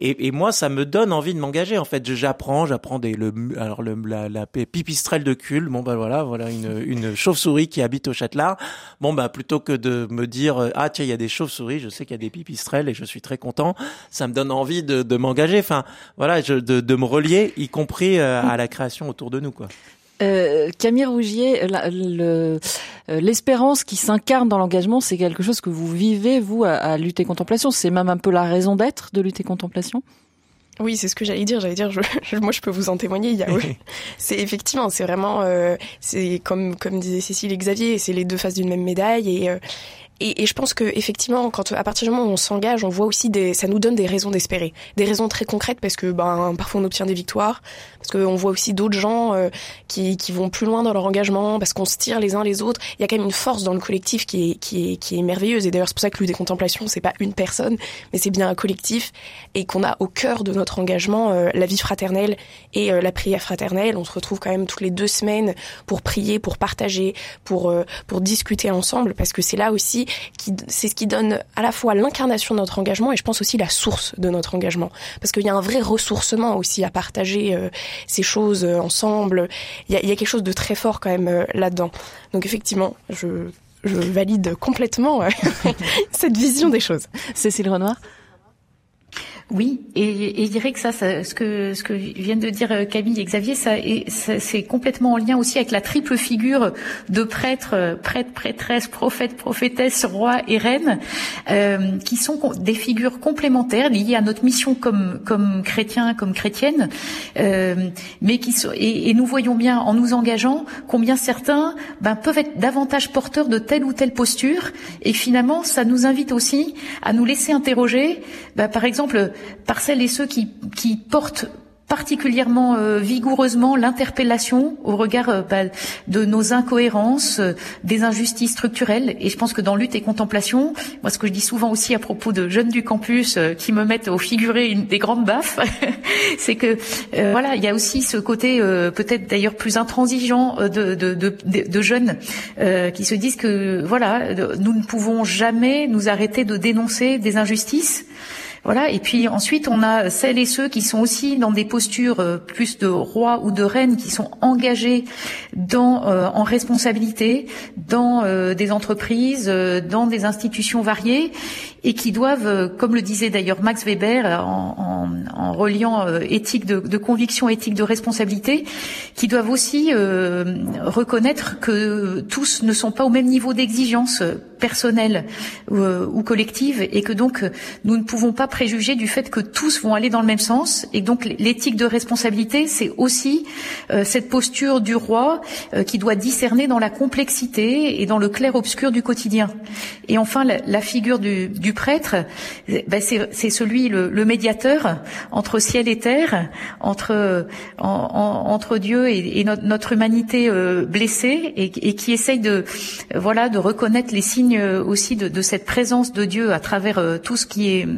Speaker 6: Et, et moi, ça me donne envie de m'engager. En fait, j'apprends, j'apprends des le alors le, la, la pipistrelle de cul. Bon bah voilà, voilà une, une chauve-souris qui habite au Châtelard. Bon bah plutôt que de me dire ah tiens il y a des chauves-souris, je sais qu'il y a des pipistrelles et je suis très content. Ça me donne envie de, de m'engager. Enfin voilà, je, de, de me relier, y compris euh, à la création autour de nous quoi.
Speaker 4: Euh, Camille Rougier, euh, l'espérance qui s'incarne dans l'engagement, c'est quelque chose que vous vivez, vous, à, à lutter contemplation. C'est même un peu la raison d'être de lutter contemplation?
Speaker 5: Oui, c'est ce que j'allais dire. J'allais dire, je, moi, je peux vous en témoigner. Il y a, c'est effectivement, c'est vraiment, euh, c'est comme comme disait Cécile et Xavier, c'est les deux faces d'une même médaille. Et, euh, et, et, je pense que effectivement, quand à partir du moment où on s'engage, on voit aussi des, ça nous donne des raisons d'espérer, des raisons très concrètes parce que ben parfois on obtient des victoires, parce qu'on voit aussi d'autres gens euh, qui, qui vont plus loin dans leur engagement, parce qu'on se tire les uns les autres. Il y a quand même une force dans le collectif qui est qui est qui est merveilleuse. Et d'ailleurs c'est pour ça que des contemplations c'est pas une personne, mais c'est bien un collectif et qu'on a au cœur de notre engagement euh, la vie fraternelle et euh, la prière fraternelle. On se retrouve quand même toutes les deux semaines pour prier, pour partager, pour pour discuter ensemble, parce que c'est là aussi c'est ce qui donne à la fois l'incarnation de notre engagement et je pense aussi la source de notre engagement. Parce qu'il y a un vrai ressourcement aussi à partager euh, ces choses euh, ensemble. Il y, a, quelque chose de très fort quand même euh, là-dedans. Donc effectivement, je, je valide complètement cette vision des choses.
Speaker 4: Cécile Renoir?
Speaker 1: Oui, et, et, je dirais que ça, ça, ce que ce que viennent de dire euh, Camille et Xavier, ça, c'est complètement en lien aussi avec la triple figure de prêtre, euh, prêtre, prêtresse, prophète, prophétesse, roi et reine, euh, qui sont des figures complémentaires liées à notre mission comme comme chrétiens, comme chrétiennes, euh, mais qui sont et, et, nous voyons bien en nous engageant combien certains ben, peuvent être davantage porteurs de telle ou telle posture, et finalement ça nous invite aussi à nous laisser interroger, ben, par exemple par celles et ceux qui, portent particulièrement euh, vigoureusement l'interpellation au regard euh, bah, de nos incohérences, euh, des injustices structurelles. Et je pense que dans lutte et contemplation, moi ce que je dis souvent aussi à propos de jeunes du campus qui me mettent au figuré des grandes baffes, c'est que voilà, il y a aussi ce côté peut-être d'ailleurs plus intransigeant de, de jeunes qui se disent que voilà, nous ne pouvons jamais nous arrêter de dénoncer des injustices. Voilà. Et puis ensuite, on a celles et ceux qui sont aussi dans des postures euh, plus de roi ou de reine, qui sont engagés dans euh, en responsabilité dans euh, des entreprises, dans des institutions variées, et qui doivent, comme le disait d'ailleurs Max Weber en, en, en reliant éthique de, de, conviction, éthique de responsabilité, qui doivent aussi reconnaître que tous ne sont pas au même niveau d'exigence personnelle ou, ou collective, et que donc nous ne pouvons pas préjuger du fait que tous vont aller dans le même sens. Et donc l'éthique de responsabilité, c'est aussi euh, cette posture du roi euh, qui doit discerner dans la complexité et dans le clair-obscur du quotidien. Et enfin, la, la figure du, du prêtre, ben c'est celui, le, médiateur entre ciel et terre, entre, en, en, entre Dieu et, notre, humanité euh, blessée, et, qui essaye de, voilà, de reconnaître les signes aussi de, de cette présence de Dieu à travers tout ce qui est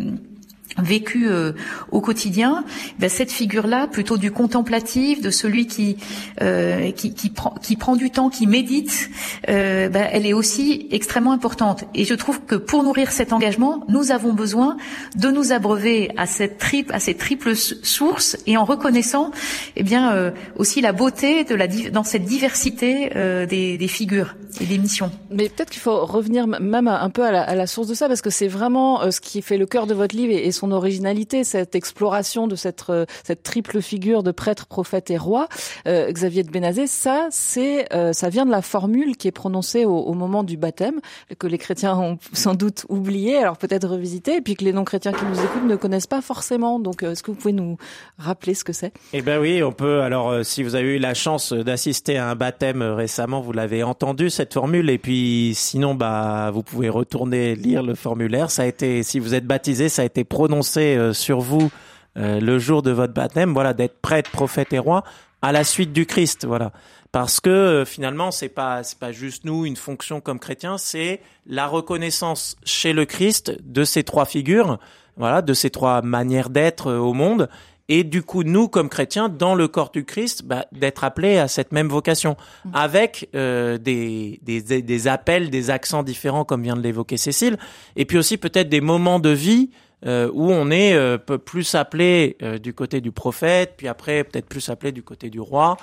Speaker 1: vécu euh, au quotidien, ben cette figure-là, plutôt du contemplatif, de celui qui euh, qui, qui, prend qui prend du temps, qui médite, euh, ben elle est aussi extrêmement importante. Et je trouve que pour nourrir cet engagement, nous avons besoin de nous abreuver à cette triple à ces triples sources et en reconnaissant, eh bien euh, aussi la beauté de la dans cette diversité euh, des, des, figures et des missions.
Speaker 4: Mais peut-être qu'il faut revenir même un peu à la, à la source de ça parce que c'est vraiment ce qui fait le cœur de votre livre et, et son originalité, cette exploration de cette, euh, cette triple figure de prêtre, prophète et roi. Euh, Xavier de Benazé, ça, c'est, euh, ça vient de la formule qui est prononcée au, au, moment du baptême, que les chrétiens ont sans doute oublié, alors peut-être revisité, et puis que les non-chrétiens qui nous écoutent ne connaissent pas forcément. Donc, est-ce que vous pouvez nous rappeler ce que c'est?
Speaker 6: Eh ben oui, on peut. Alors, si vous avez eu la chance d'assister à un baptême récemment, vous l'avez entendu cette formule, et puis sinon, bah, vous pouvez retourner lire le formulaire. Ça a été, si vous êtes baptisé, ça a été prononcé euh, sur vous euh, le jour de votre baptême, voilà, d'être prêtre, prophète et roi à la suite du Christ, voilà. Parce que euh, finalement, c'est pas c'est pas juste nous une fonction comme chrétiens, c'est la reconnaissance chez le Christ de ces trois figures, voilà, de ces trois manières d'être au monde, et du coup nous comme chrétiens dans le corps du Christ bah, d'être appelés à cette même vocation avec des, des, des appels des accents différents comme vient de l'évoquer Cécile et puis aussi peut-être des moments de vie euh, où on est euh, plus appelé euh, du côté du prophète, puis après peut-être plus appelé du côté du roi.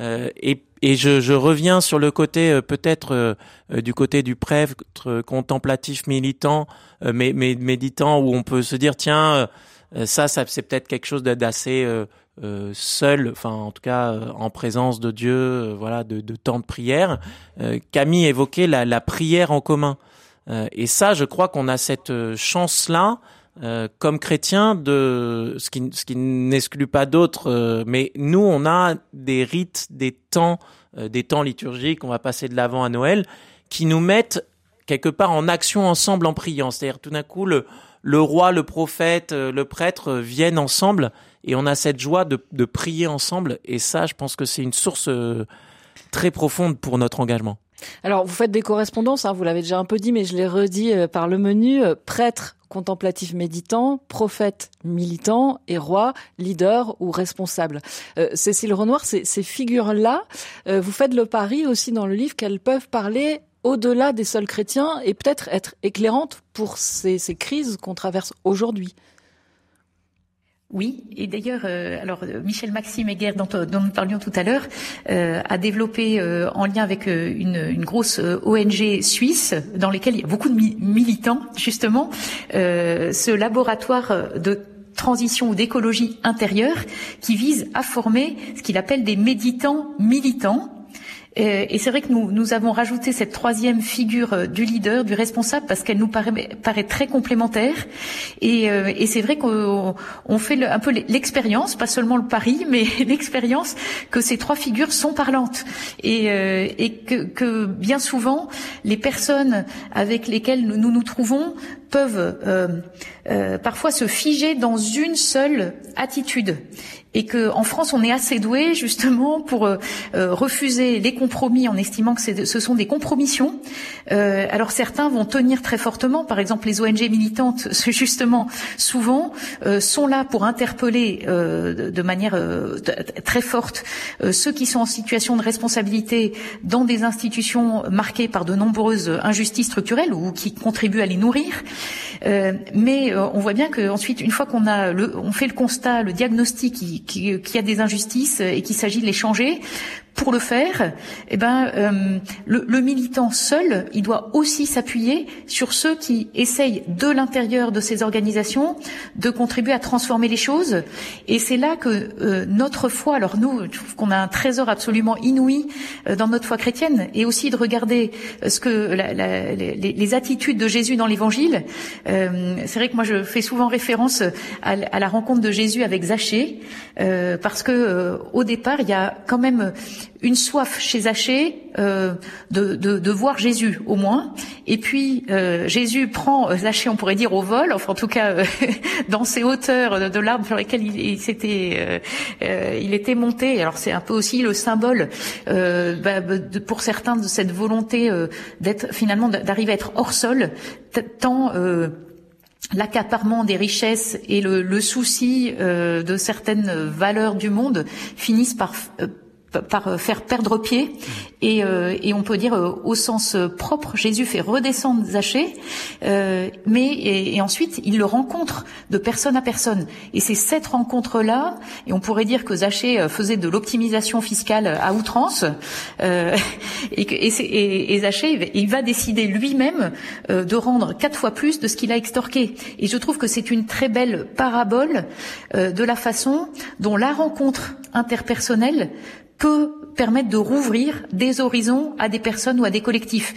Speaker 6: et, et je, je, reviens sur le côté peut-être du côté du prêtre contemplatif militant, mais, mais méditant, où on peut se dire tiens ça, ça c'est peut-être quelque chose d'assez seul, enfin en tout cas en présence de Dieu, voilà, de, de, temps de prière. Camille évoquait la, la prière en commun. et ça, je crois qu'on a cette chance-là euh, comme chrétien de ce qui, ce qui n'exclut pas d'autres, euh, mais nous on a des rites, des temps, euh, des temps liturgiques, on va passer de l'avant à Noël, qui nous mettent quelque part en action ensemble en priant. C'est-à-dire tout d'un coup le, le roi, le prophète, le prêtre viennent ensemble et on a cette joie de, de prier ensemble. Et ça, je pense que c'est une source très profonde pour notre engagement.
Speaker 4: Alors, vous faites des correspondances, hein, vous l'avez déjà un peu dit, mais je l'ai redit par le menu. prêtre, contemplatif méditant, prophète militant et roi, leader ou responsable. Euh, Cécile Renoir, ces, figures-là, euh, vous faites le pari aussi dans le livre qu'elles peuvent parler au-delà des seuls chrétiens et peut-être être éclairantes pour ces crises qu'on traverse aujourd'hui.
Speaker 1: Oui, et d'ailleurs, euh, alors euh, Michel Maxime Heger, dont, dont, nous parlions tout à l'heure, euh, a développé en lien avec une, grosse ONG suisse, dans lesquelles il y a beaucoup de militants justement, ce laboratoire de transition ou d'écologie intérieure qui vise à former ce qu'il appelle des méditants militants. euh, et c'est vrai que nous, avons rajouté cette troisième figure euh, du leader, du responsable, parce qu'elle nous paraît, très complémentaire. Et, euh, et c'est vrai qu'on on fait un peu l'expérience, pas seulement le pari, mais l'expérience que ces trois figures sont parlantes. Et, que, bien souvent, les personnes avec lesquelles nous nous trouvons peuvent euh, parfois se figer dans une seule attitude et que en France on est assez doué justement pour euh, euh, refuser les compromis en estimant que ce sont des compromissions. Euh, alors certains vont tenir très fortement, par exemple les ONG militantes, justement souvent sont là pour interpeller de manière très forte ceux qui sont en situation de responsabilité dans des institutions marquées par de nombreuses injustices structurelles ou qui contribuent à les nourrir. mais on voit bien qu'ensuite, une fois qu'on a le, on fait le constat, le diagnostic qu'il qui, y a des injustices et qu'il s'agit de les changer, pour le faire, eh ben, euh, le, le, militant seul, il doit aussi s'appuyer sur ceux qui essayent de l'intérieur de ces organisations de contribuer à transformer les choses. Et c'est là que euh, notre foi, alors nous, je trouve qu'on a un trésor absolument inouï euh, dans notre foi chrétienne, et aussi de regarder ce que la, la, les, les, attitudes de Jésus dans l'Évangile. c'est vrai que moi, je fais souvent référence à, à la rencontre de Jésus avec Zachée, parce que au départ, il y a quand même une soif chez Zachée euh, de, de, de, voir Jésus au moins. Et puis euh, Jésus prend euh, Zachée, on pourrait dire au vol, enfin en tout cas euh, dans ces hauteurs de, l'arbre sur lesquelles il, il s'était, euh, il était monté. Alors c'est un peu aussi le symbole bah, de, pour certains de cette volonté d'être finalement d'arriver à être hors sol, tant l'accaparement des richesses et le, le souci de certaines valeurs du monde finissent par par euh, faire perdre pied et, euh, et on peut dire euh, au sens propre Jésus fait redescendre Zachée mais et, ensuite il le rencontre de personne à personne. Et c'est cette rencontre là et on pourrait dire que Zachée faisait de l'optimisation fiscale à outrance et, et, et, Zachée il va décider lui-même de rendre quatre fois plus de ce qu'il a extorqué. Et je trouve que c'est une très belle parabole de la façon dont la rencontre interpersonnelle peut permettre de rouvrir des horizons à des personnes ou à des collectifs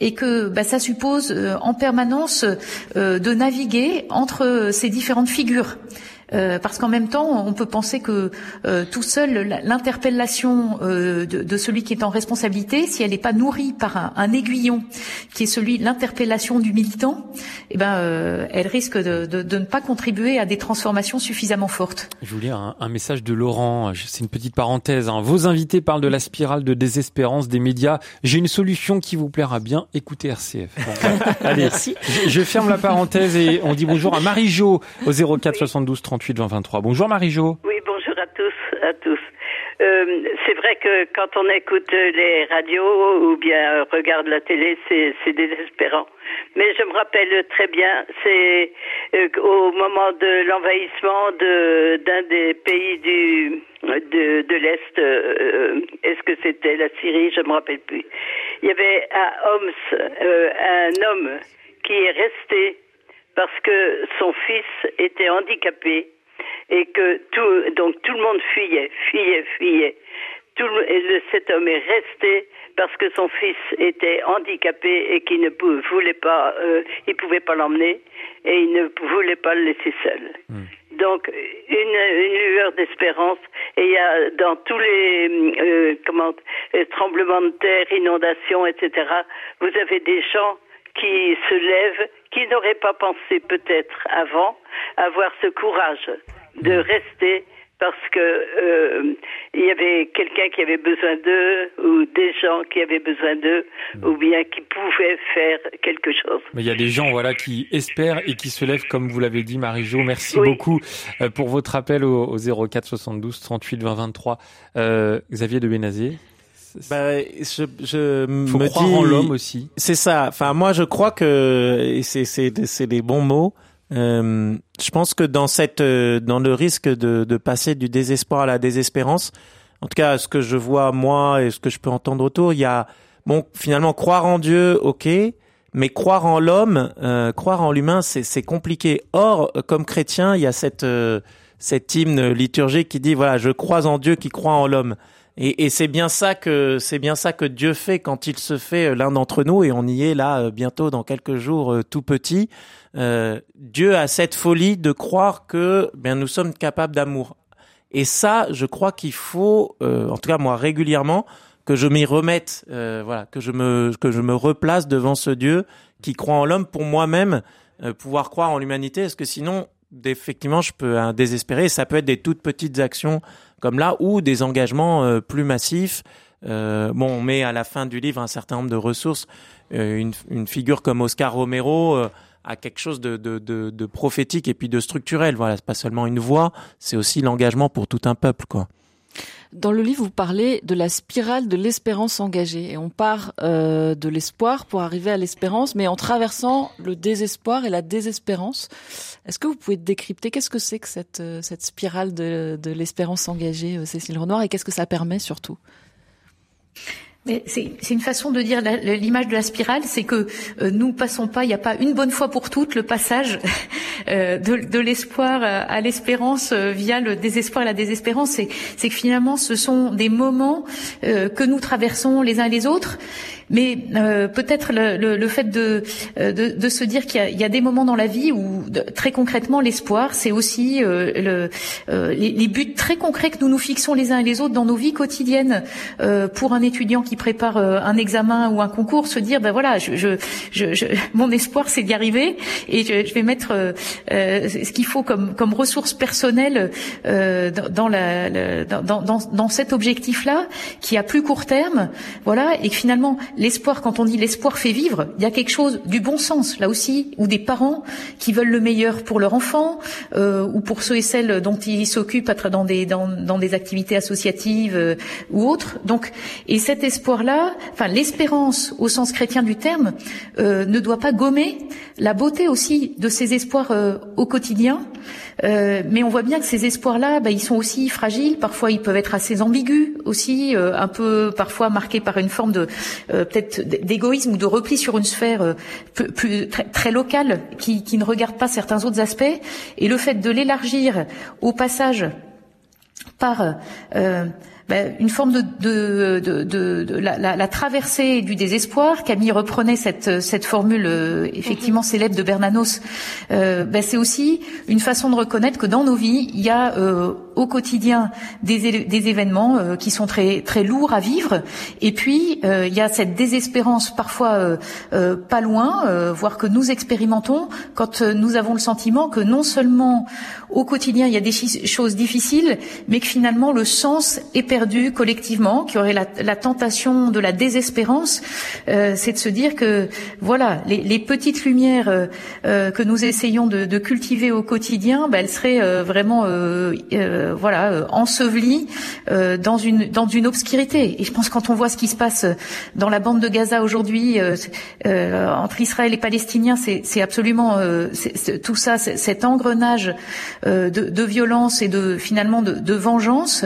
Speaker 1: et que bah, ça suppose euh, en permanence euh, de naviguer entre ces différentes figures. Euh, parce qu'en même temps, on peut penser que euh, tout seul, l'interpellation euh, de, de, celui qui est en responsabilité, si elle n'est pas nourrie par un, un, aiguillon qui est celui l'interpellation du militant, eh ben, euh, elle risque de, de, de, ne pas contribuer à des transformations suffisamment fortes.
Speaker 3: Je vous lire un, un message de Laurent. C'est une petite parenthèse. Hein. Vos invités parlent de la spirale de désespérance des médias. J'ai une solution qui vous plaira bien. Écoutez RCF. allez, Merci. Je, je, ferme la parenthèse et on dit bonjour à Marie-Jo au 04 72 30 38 20 23. Bonjour Marie-Jo.
Speaker 8: Oui, bonjour à tous, à tous. euh, c'est vrai que quand on écoute les radios ou bien regarde la télé, c'est désespérant. Mais je me rappelle très bien, c'est euh, au moment de l'envahissement d'un des pays du de, de l'Est, euh, est-ce que c'était la Syrie, je me rappelle plus. Il y avait à Homs un homme qui est resté parce que son fils était handicapé et que tout, donc tout le monde fuyait, fuyait, fuyait. Tout et cet homme est resté parce que son fils était handicapé et qu'il ne voulait pas, euh, il pouvait pas l'emmener et il ne voulait pas le laisser seul. Hmm. Donc une, une lueur d'espérance et il y a dans tous les euh, comment tremblements de terre, inondations, etc. Vous avez des gens qui se lèvent, qui n'auraient pas pensé peut-être avant avoir ce courage de rester parce que euh, il y avait quelqu'un qui avait besoin d'eux ou des gens qui avaient besoin d'eux ou bien qui pouvaient faire quelque chose.
Speaker 3: Mais il y a des gens voilà qui espèrent et qui se lèvent comme vous l'avez dit Marie-Jo. Merci beaucoup euh, pour votre appel au, 04 72 38 20 23. Euh, Xavier de Bénazier.
Speaker 6: Bah, je, je
Speaker 3: Faut
Speaker 6: me
Speaker 3: croire
Speaker 6: dis,
Speaker 3: en l'homme aussi.
Speaker 6: C'est ça. Enfin, moi, je crois que c'est c'est c'est des bons mots. Euh, je pense que dans cette euh, dans le risque de, de passer du désespoir à la désespérance, en tout cas ce que je vois moi et ce que je peux entendre autour, il y a bon finalement croire en Dieu, ok, mais croire en l'homme, euh, croire en l'humain, c'est c'est compliqué. Or, comme chrétien, il y a cette euh, cette hymne liturgique qui dit voilà, je crois en Dieu qui croit en l'homme. Et, et c'est bien ça que c'est bien ça que Dieu fait quand il se fait l'un d'entre nous et on y est là bientôt dans quelques jours tout petit. Euh, Dieu a cette folie de croire que bien nous sommes capables d'amour. Et ça, je crois qu'il faut, euh, en tout cas moi régulièrement, que je m'y remette, euh, voilà, que je me que je me replace devant ce Dieu qui croit en l'homme pour moi-même pouvoir croire en l'humanité, parce que sinon, effectivement, je peux un désespérer. Ça peut être des toutes petites actions comme là ou des engagements plus massifs. bon, on met à la fin du livre un certain nombre de ressources. Une, une, figure comme Oscar Romero à quelque chose de, de, prophétique et puis de structurel. Voilà, c'est pas seulement une voix, c'est aussi l'engagement pour tout un peuple, quoi.
Speaker 4: Dans le livre, vous parlez de la spirale de l'espérance engagée. Et on part euh, de l'espoir pour arriver à l'espérance, mais en traversant le désespoir et la désespérance. Est-ce que vous pouvez décrypter qu'est-ce que c'est que cette, euh, cette spirale de, de l'espérance engagée, euh, Cécile Renoir, et qu'est-ce que ça permet surtout?
Speaker 1: C'est une façon de dire l'image de la spirale, c'est que euh, nous passons pas, il n'y a pas une bonne fois pour toutes le passage euh, de, l'espoir à l'espérance euh, via le désespoir et la désespérance. C'est que finalement, ce sont des moments que nous traversons les uns les autres mais euh, peut-être le, le, le, fait de, euh, de, de se dire qu'il y, y, a des moments dans la vie où, très concrètement, l'espoir, c'est aussi euh, le, euh, les, les, buts très concrets que nous nous fixons les uns et les autres dans nos vies quotidiennes. Euh, pour un étudiant qui prépare un examen ou un concours, se dire, ben voilà, je, je, je, mon espoir, c'est d'y arriver, et je, vais mettre ce qu'il faut comme, comme ressources personnelles dans, la, dans, dans, dans cet objectif-là, qui a plus court terme, voilà, et finalement l'espoir, quand on dit l'espoir fait vivre, il y a quelque chose du bon sens là aussi, ou des parents qui veulent le meilleur pour leur enfant, euh, ou pour ceux et celles dont ils s'occupent dans des dans, dans, des activités associatives euh, ou autres. Donc, et cet espoir-là, enfin l'espérance au sens chrétien du terme, euh, ne doit pas gommer la beauté aussi de ces espoirs au quotidien. mais on voit bien que ces espoirs-là, bah, ils sont aussi fragiles. Parfois, ils peuvent être assez ambigus aussi, un peu parfois marqués par une forme de peut-être d'égoïsme ou de repli sur une sphère euh, plus, très, très, locale qui, qui ne regarde pas certains autres aspects. Et le fait de l'élargir au passage par euh, ben, une forme de, de, de, de la, la, la, traversée du désespoir. Camille reprenait cette, cette formule euh, effectivement mhm. célèbre de Bernanos. Euh, ben, c'est aussi une façon de reconnaître que dans nos vies, il y a euh, au quotidien des, des événements euh, qui sont très, très lourds à vivre. Et puis, euh, il y a cette désespérance parfois pas loin, voire que nous expérimentons quand nous avons le sentiment que non seulement au quotidien il y a des choses difficiles, mais que finalement le sens est perdu collectivement, qui aurait la, la tentation de la désespérance, euh, c'est de se dire que voilà, les, les petites lumières euh, euh que nous essayons de, de, cultiver au quotidien, ben, elles seraient euh, vraiment euh, voilà enseveli dans une dans une obscurité. Et je pense quand on voit ce qui se passe dans la bande de Gaza aujourd'hui entre Israël et Palestiniens, c'est absolument tout ça, cet engrenage de, violence et de finalement de vengeance.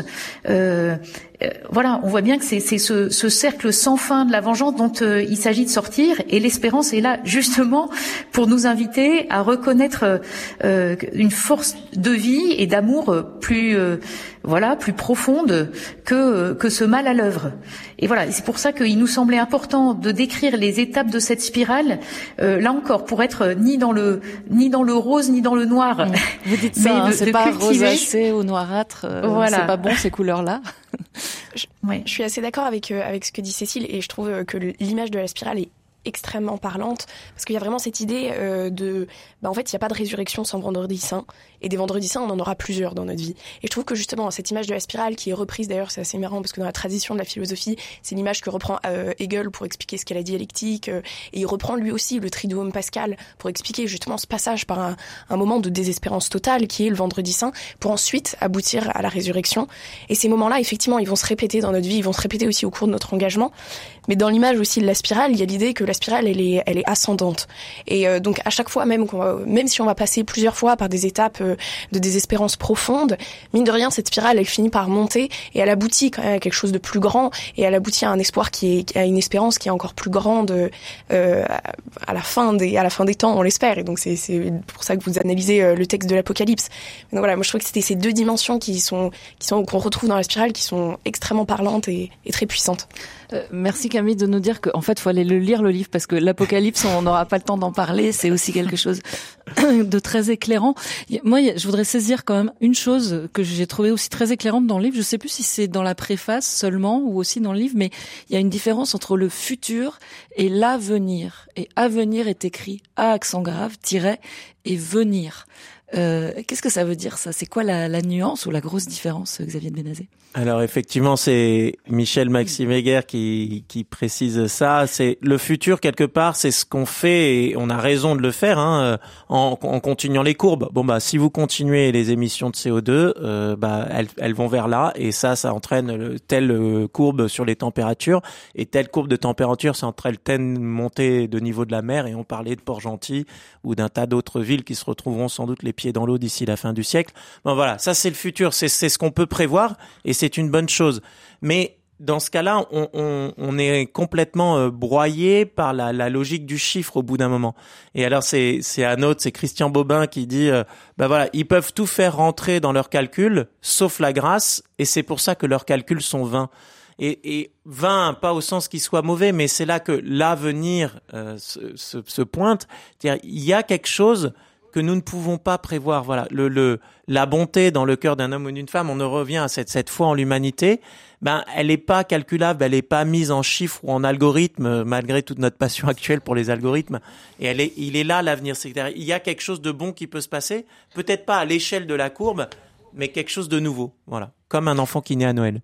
Speaker 1: Euh, voilà, on voit bien que c'est ce, ce, cercle sans fin de la vengeance dont euh, il s'agit de sortir, et l'espérance est là justement pour nous inviter à reconnaître euh, une force de vie et d'amour plus, voilà, plus profonde que que ce mal à l'œuvre. Et voilà, c'est pour ça qu'il nous semblait important de décrire les étapes de cette spirale, là encore, pour être ni dans le ni dans le rose ni dans le noir.
Speaker 4: Vous dites ça, hein, c'est pas rosacé ou noirâtre. voilà. C'est pas bon ces couleurs-là.
Speaker 5: Je, je suis assez d'accord avec, euh, avec ce que dit Cécile et je trouve euh, que l'image de la spirale est extrêmement parlante parce qu'il y a vraiment cette idée euh, de bah en fait il n'y a pas de résurrection sans vendredi saint et des vendredis saints on en aura plusieurs dans notre vie. Et je trouve que justement cette image de la spirale qui est reprise d'ailleurs c'est assez marrant parce que dans la tradition de la philosophie c'est l'image que reprend euh, Hegel pour expliquer ce qu'est la dialectique euh, et il reprend lui aussi le triduum pascal pour expliquer justement ce passage par un, moment de désespérance totale qui est le vendredi saint pour ensuite aboutir à la résurrection. Et ces moments là effectivement ils vont se répéter dans notre vie ils vont se répéter aussi au cours de notre engagement. Mais dans l'image aussi de la spirale il y a l'idée que la spirale, elle est, ascendante. Et euh, donc à chaque fois, même, même si on va passer plusieurs fois par des étapes de désespérance profonde, mine de rien, cette spirale, elle finit par monter et elle aboutit quand même à quelque chose de plus grand et elle aboutit à un espoir qui est, à une espérance qui est encore plus grande euh, à la fin des, à la fin des temps, on l'espère. Et donc c'est, pour ça que vous analysez euh, le texte de l'Apocalypse. Donc voilà, moi je trouve que c'était ces deux dimensions qui sont, qui sont qu'on retrouve dans la spirale, qui sont extrêmement parlantes et très puissantes.
Speaker 4: Merci Camille de nous dire qu'en fait, faut aller le lire le livre parce que l'Apocalypse, on n'aura pas le temps d'en parler. C'est aussi quelque chose de très éclairant. Moi, je voudrais saisir quand même une chose que j'ai trouvé aussi très éclairante dans le livre. Je sais plus si c'est dans la préface seulement ou aussi dans le livre, mais il y a une différence entre le futur et l'avenir. Et avenir est écrit à accent grave, tiret, et venir. Euh, Qu'est-ce que ça veut dire ça? C'est quoi la, la, nuance ou la grosse différence, Xavier de Bénazé
Speaker 6: Alors effectivement, c'est Michel Maxime Heger qui, qui précise ça. C'est le futur quelque part, c'est ce qu'on fait et on a raison de le faire hein, en, en, continuant les courbes. Bon bah si vous continuez les émissions de CO2, euh, bah elles, elles, vont vers là et ça, ça entraîne telle euh, courbe sur les températures et telle courbe de température, ça entraîne telle montée de niveau de la mer et on parlait de Port-Gentil ou d'un tas d'autres villes qui se retrouveront sans doute les pieds dans l'eau d'ici la fin du siècle. Bon voilà, ça c'est le futur, c'est ce qu'on peut prévoir et c'est une bonne chose. Mais dans ce cas-là, on, est complètement euh, broyé par la, logique du chiffre au bout d'un moment. Et alors c'est c'est un autre, c'est Christian Bobin qui dit, euh, bah voilà, ils peuvent tout faire rentrer dans leurs calculs, sauf la grâce, et c'est pour ça que leurs calculs sont vains et, et vain, pas au sens qu'il soit mauvais, mais c'est là que l'avenir euh, se, pointe. Il y a quelque chose que nous ne pouvons pas prévoir. Voilà, le, le la bonté dans le cœur d'un homme ou d'une femme, on en revient à cette, cette foi en l'humanité. Ben, elle n'est pas calculable, elle n'est pas mise en chiffres ou en algorithmes, malgré toute notre passion actuelle pour les algorithmes. Et elle est, il est là l'avenir. Il y a quelque chose de bon qui peut se passer, peut-être pas à l'échelle de la courbe, mais quelque chose de nouveau. Voilà comme un enfant qui naît à Noël.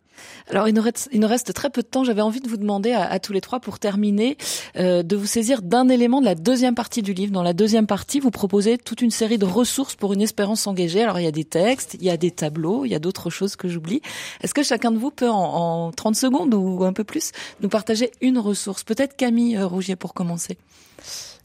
Speaker 4: Alors il nous reste, il nous reste très peu de temps. J'avais envie de vous demander à, à, tous les trois, pour terminer, euh, de vous saisir d'un élément de la deuxième partie du livre. Dans la deuxième partie, vous proposez toute une série de ressources pour une espérance engagée. Alors il y a des textes, il y a des tableaux, il y a d'autres choses que j'oublie. Est-ce que chacun de vous peut en, en 30 secondes ou un peu plus nous partager une ressource? Peut-être Camille euh, Rougier pour commencer.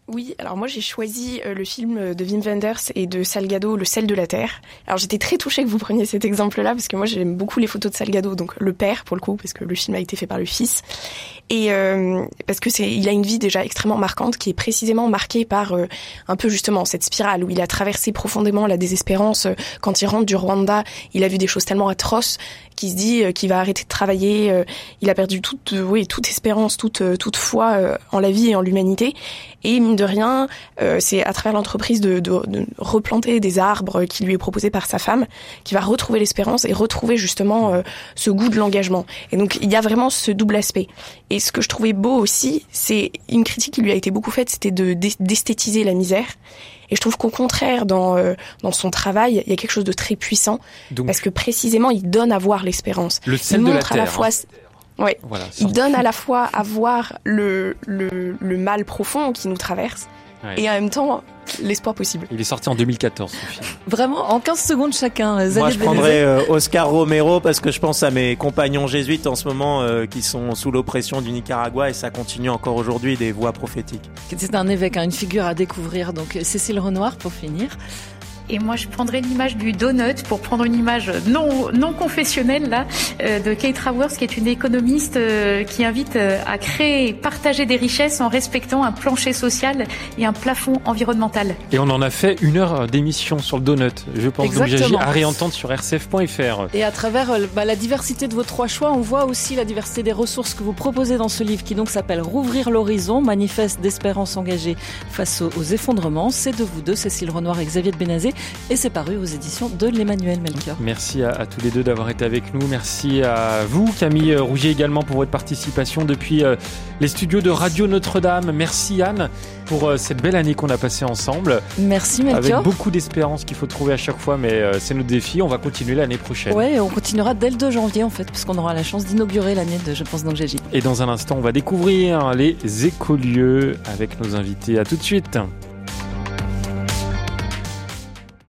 Speaker 5: Oui, alors moi j'ai choisi euh, le film de Wim Wenders et de Salgado, Le sel de la terre. Alors j'étais très touchée que vous preniez cet exemple-là parce que moi j'aime beaucoup les photos de Salgado, donc le père pour le coup, parce que le film a été fait par le fils. Et euh, parce que c'est, il a une vie déjà extrêmement marquante qui est précisément marquée par euh, un peu justement cette spirale où il a traversé profondément la désespérance. Euh, quand il rentre du Rwanda, il a vu des choses tellement atroces qu'il se dit qu'il va arrêter de travailler. il a perdu toute, oui, toute espérance, toute, toute foi en la vie et en l'humanité. Et mine de rien, euh, c'est à travers l'entreprise de, de, replanter des arbres qui lui est proposé par sa femme, qui va retrouver l'espérance et retrouver justement euh, ce goût de l'engagement. Et donc il y a vraiment ce double aspect. Et ce que je trouvais beau aussi, c'est une critique qui lui a été beaucoup faite, c'était de d'esthétiser la misère. Et je trouve qu'au contraire, dans, euh, dans son travail, il y a quelque chose de très puissant, Donc, parce que précisément, il donne à voir l'espérance.
Speaker 3: Le il
Speaker 5: montre
Speaker 3: de la terre,
Speaker 5: à la fois
Speaker 3: hein.
Speaker 5: Ouais. Voilà, il donne à la fois à voir le, le, le mal profond qui nous traverse ouais. et en même temps l'espoir possible.
Speaker 3: Il est sorti en 2014 ce film.
Speaker 4: Vraiment, en 15 secondes chacun.
Speaker 6: Moi,
Speaker 4: Xavier
Speaker 6: je prendrais euh, Oscar Romero parce que je pense à mes compagnons jésuites en ce moment euh, qui sont sous l'oppression du Nicaragua et ça continue encore aujourd'hui des voix prophétiques.
Speaker 4: C'est un évêque, hein, une figure à découvrir. Donc Cécile Renoir pour finir.
Speaker 1: Et moi, je prendrais l'image du donut pour prendre une image non non confessionnelle là euh, de Kate Raworth, qui est une économiste euh, qui invite euh, à créer, partager des richesses en respectant un plancher social et un plafond environnemental.
Speaker 3: Et on en a fait une heure d'émission sur le donut. Je pense donc
Speaker 4: Exactement.
Speaker 3: j'agis à réentendre sur rcf.fr.
Speaker 4: Et à travers bah, la diversité de vos trois choix, on voit aussi la diversité des ressources que vous proposez dans ce livre qui donc s'appelle Rouvrir l'horizon, manifeste d'espérance engagée face aux, aux effondrements. C'est de vous deux, Cécile Renoir et Xavier de Et c'est paru aux éditions de l'Emmanuel Melchior.
Speaker 3: Merci à, à tous les deux d'avoir été avec nous. Merci à vous, Camille euh, Rougier également pour votre participation depuis euh, les studios de Radio Notre-Dame. Merci Anne pour euh, cette belle année qu'on a passée ensemble.
Speaker 4: Merci
Speaker 3: Avec
Speaker 4: Melchior.
Speaker 3: beaucoup d'espérance qu'il faut trouver à chaque fois, mais euh, c'est notre défi. On va continuer l'année prochaine.
Speaker 4: Ouais, on continuera dès le 2 janvier en fait, puisqu'on aura la chance d'inaugurer l'année de Je pense donc j'agis.
Speaker 3: Et dans un instant, on va découvrir les écolieux avec nos invités. À tout de suite.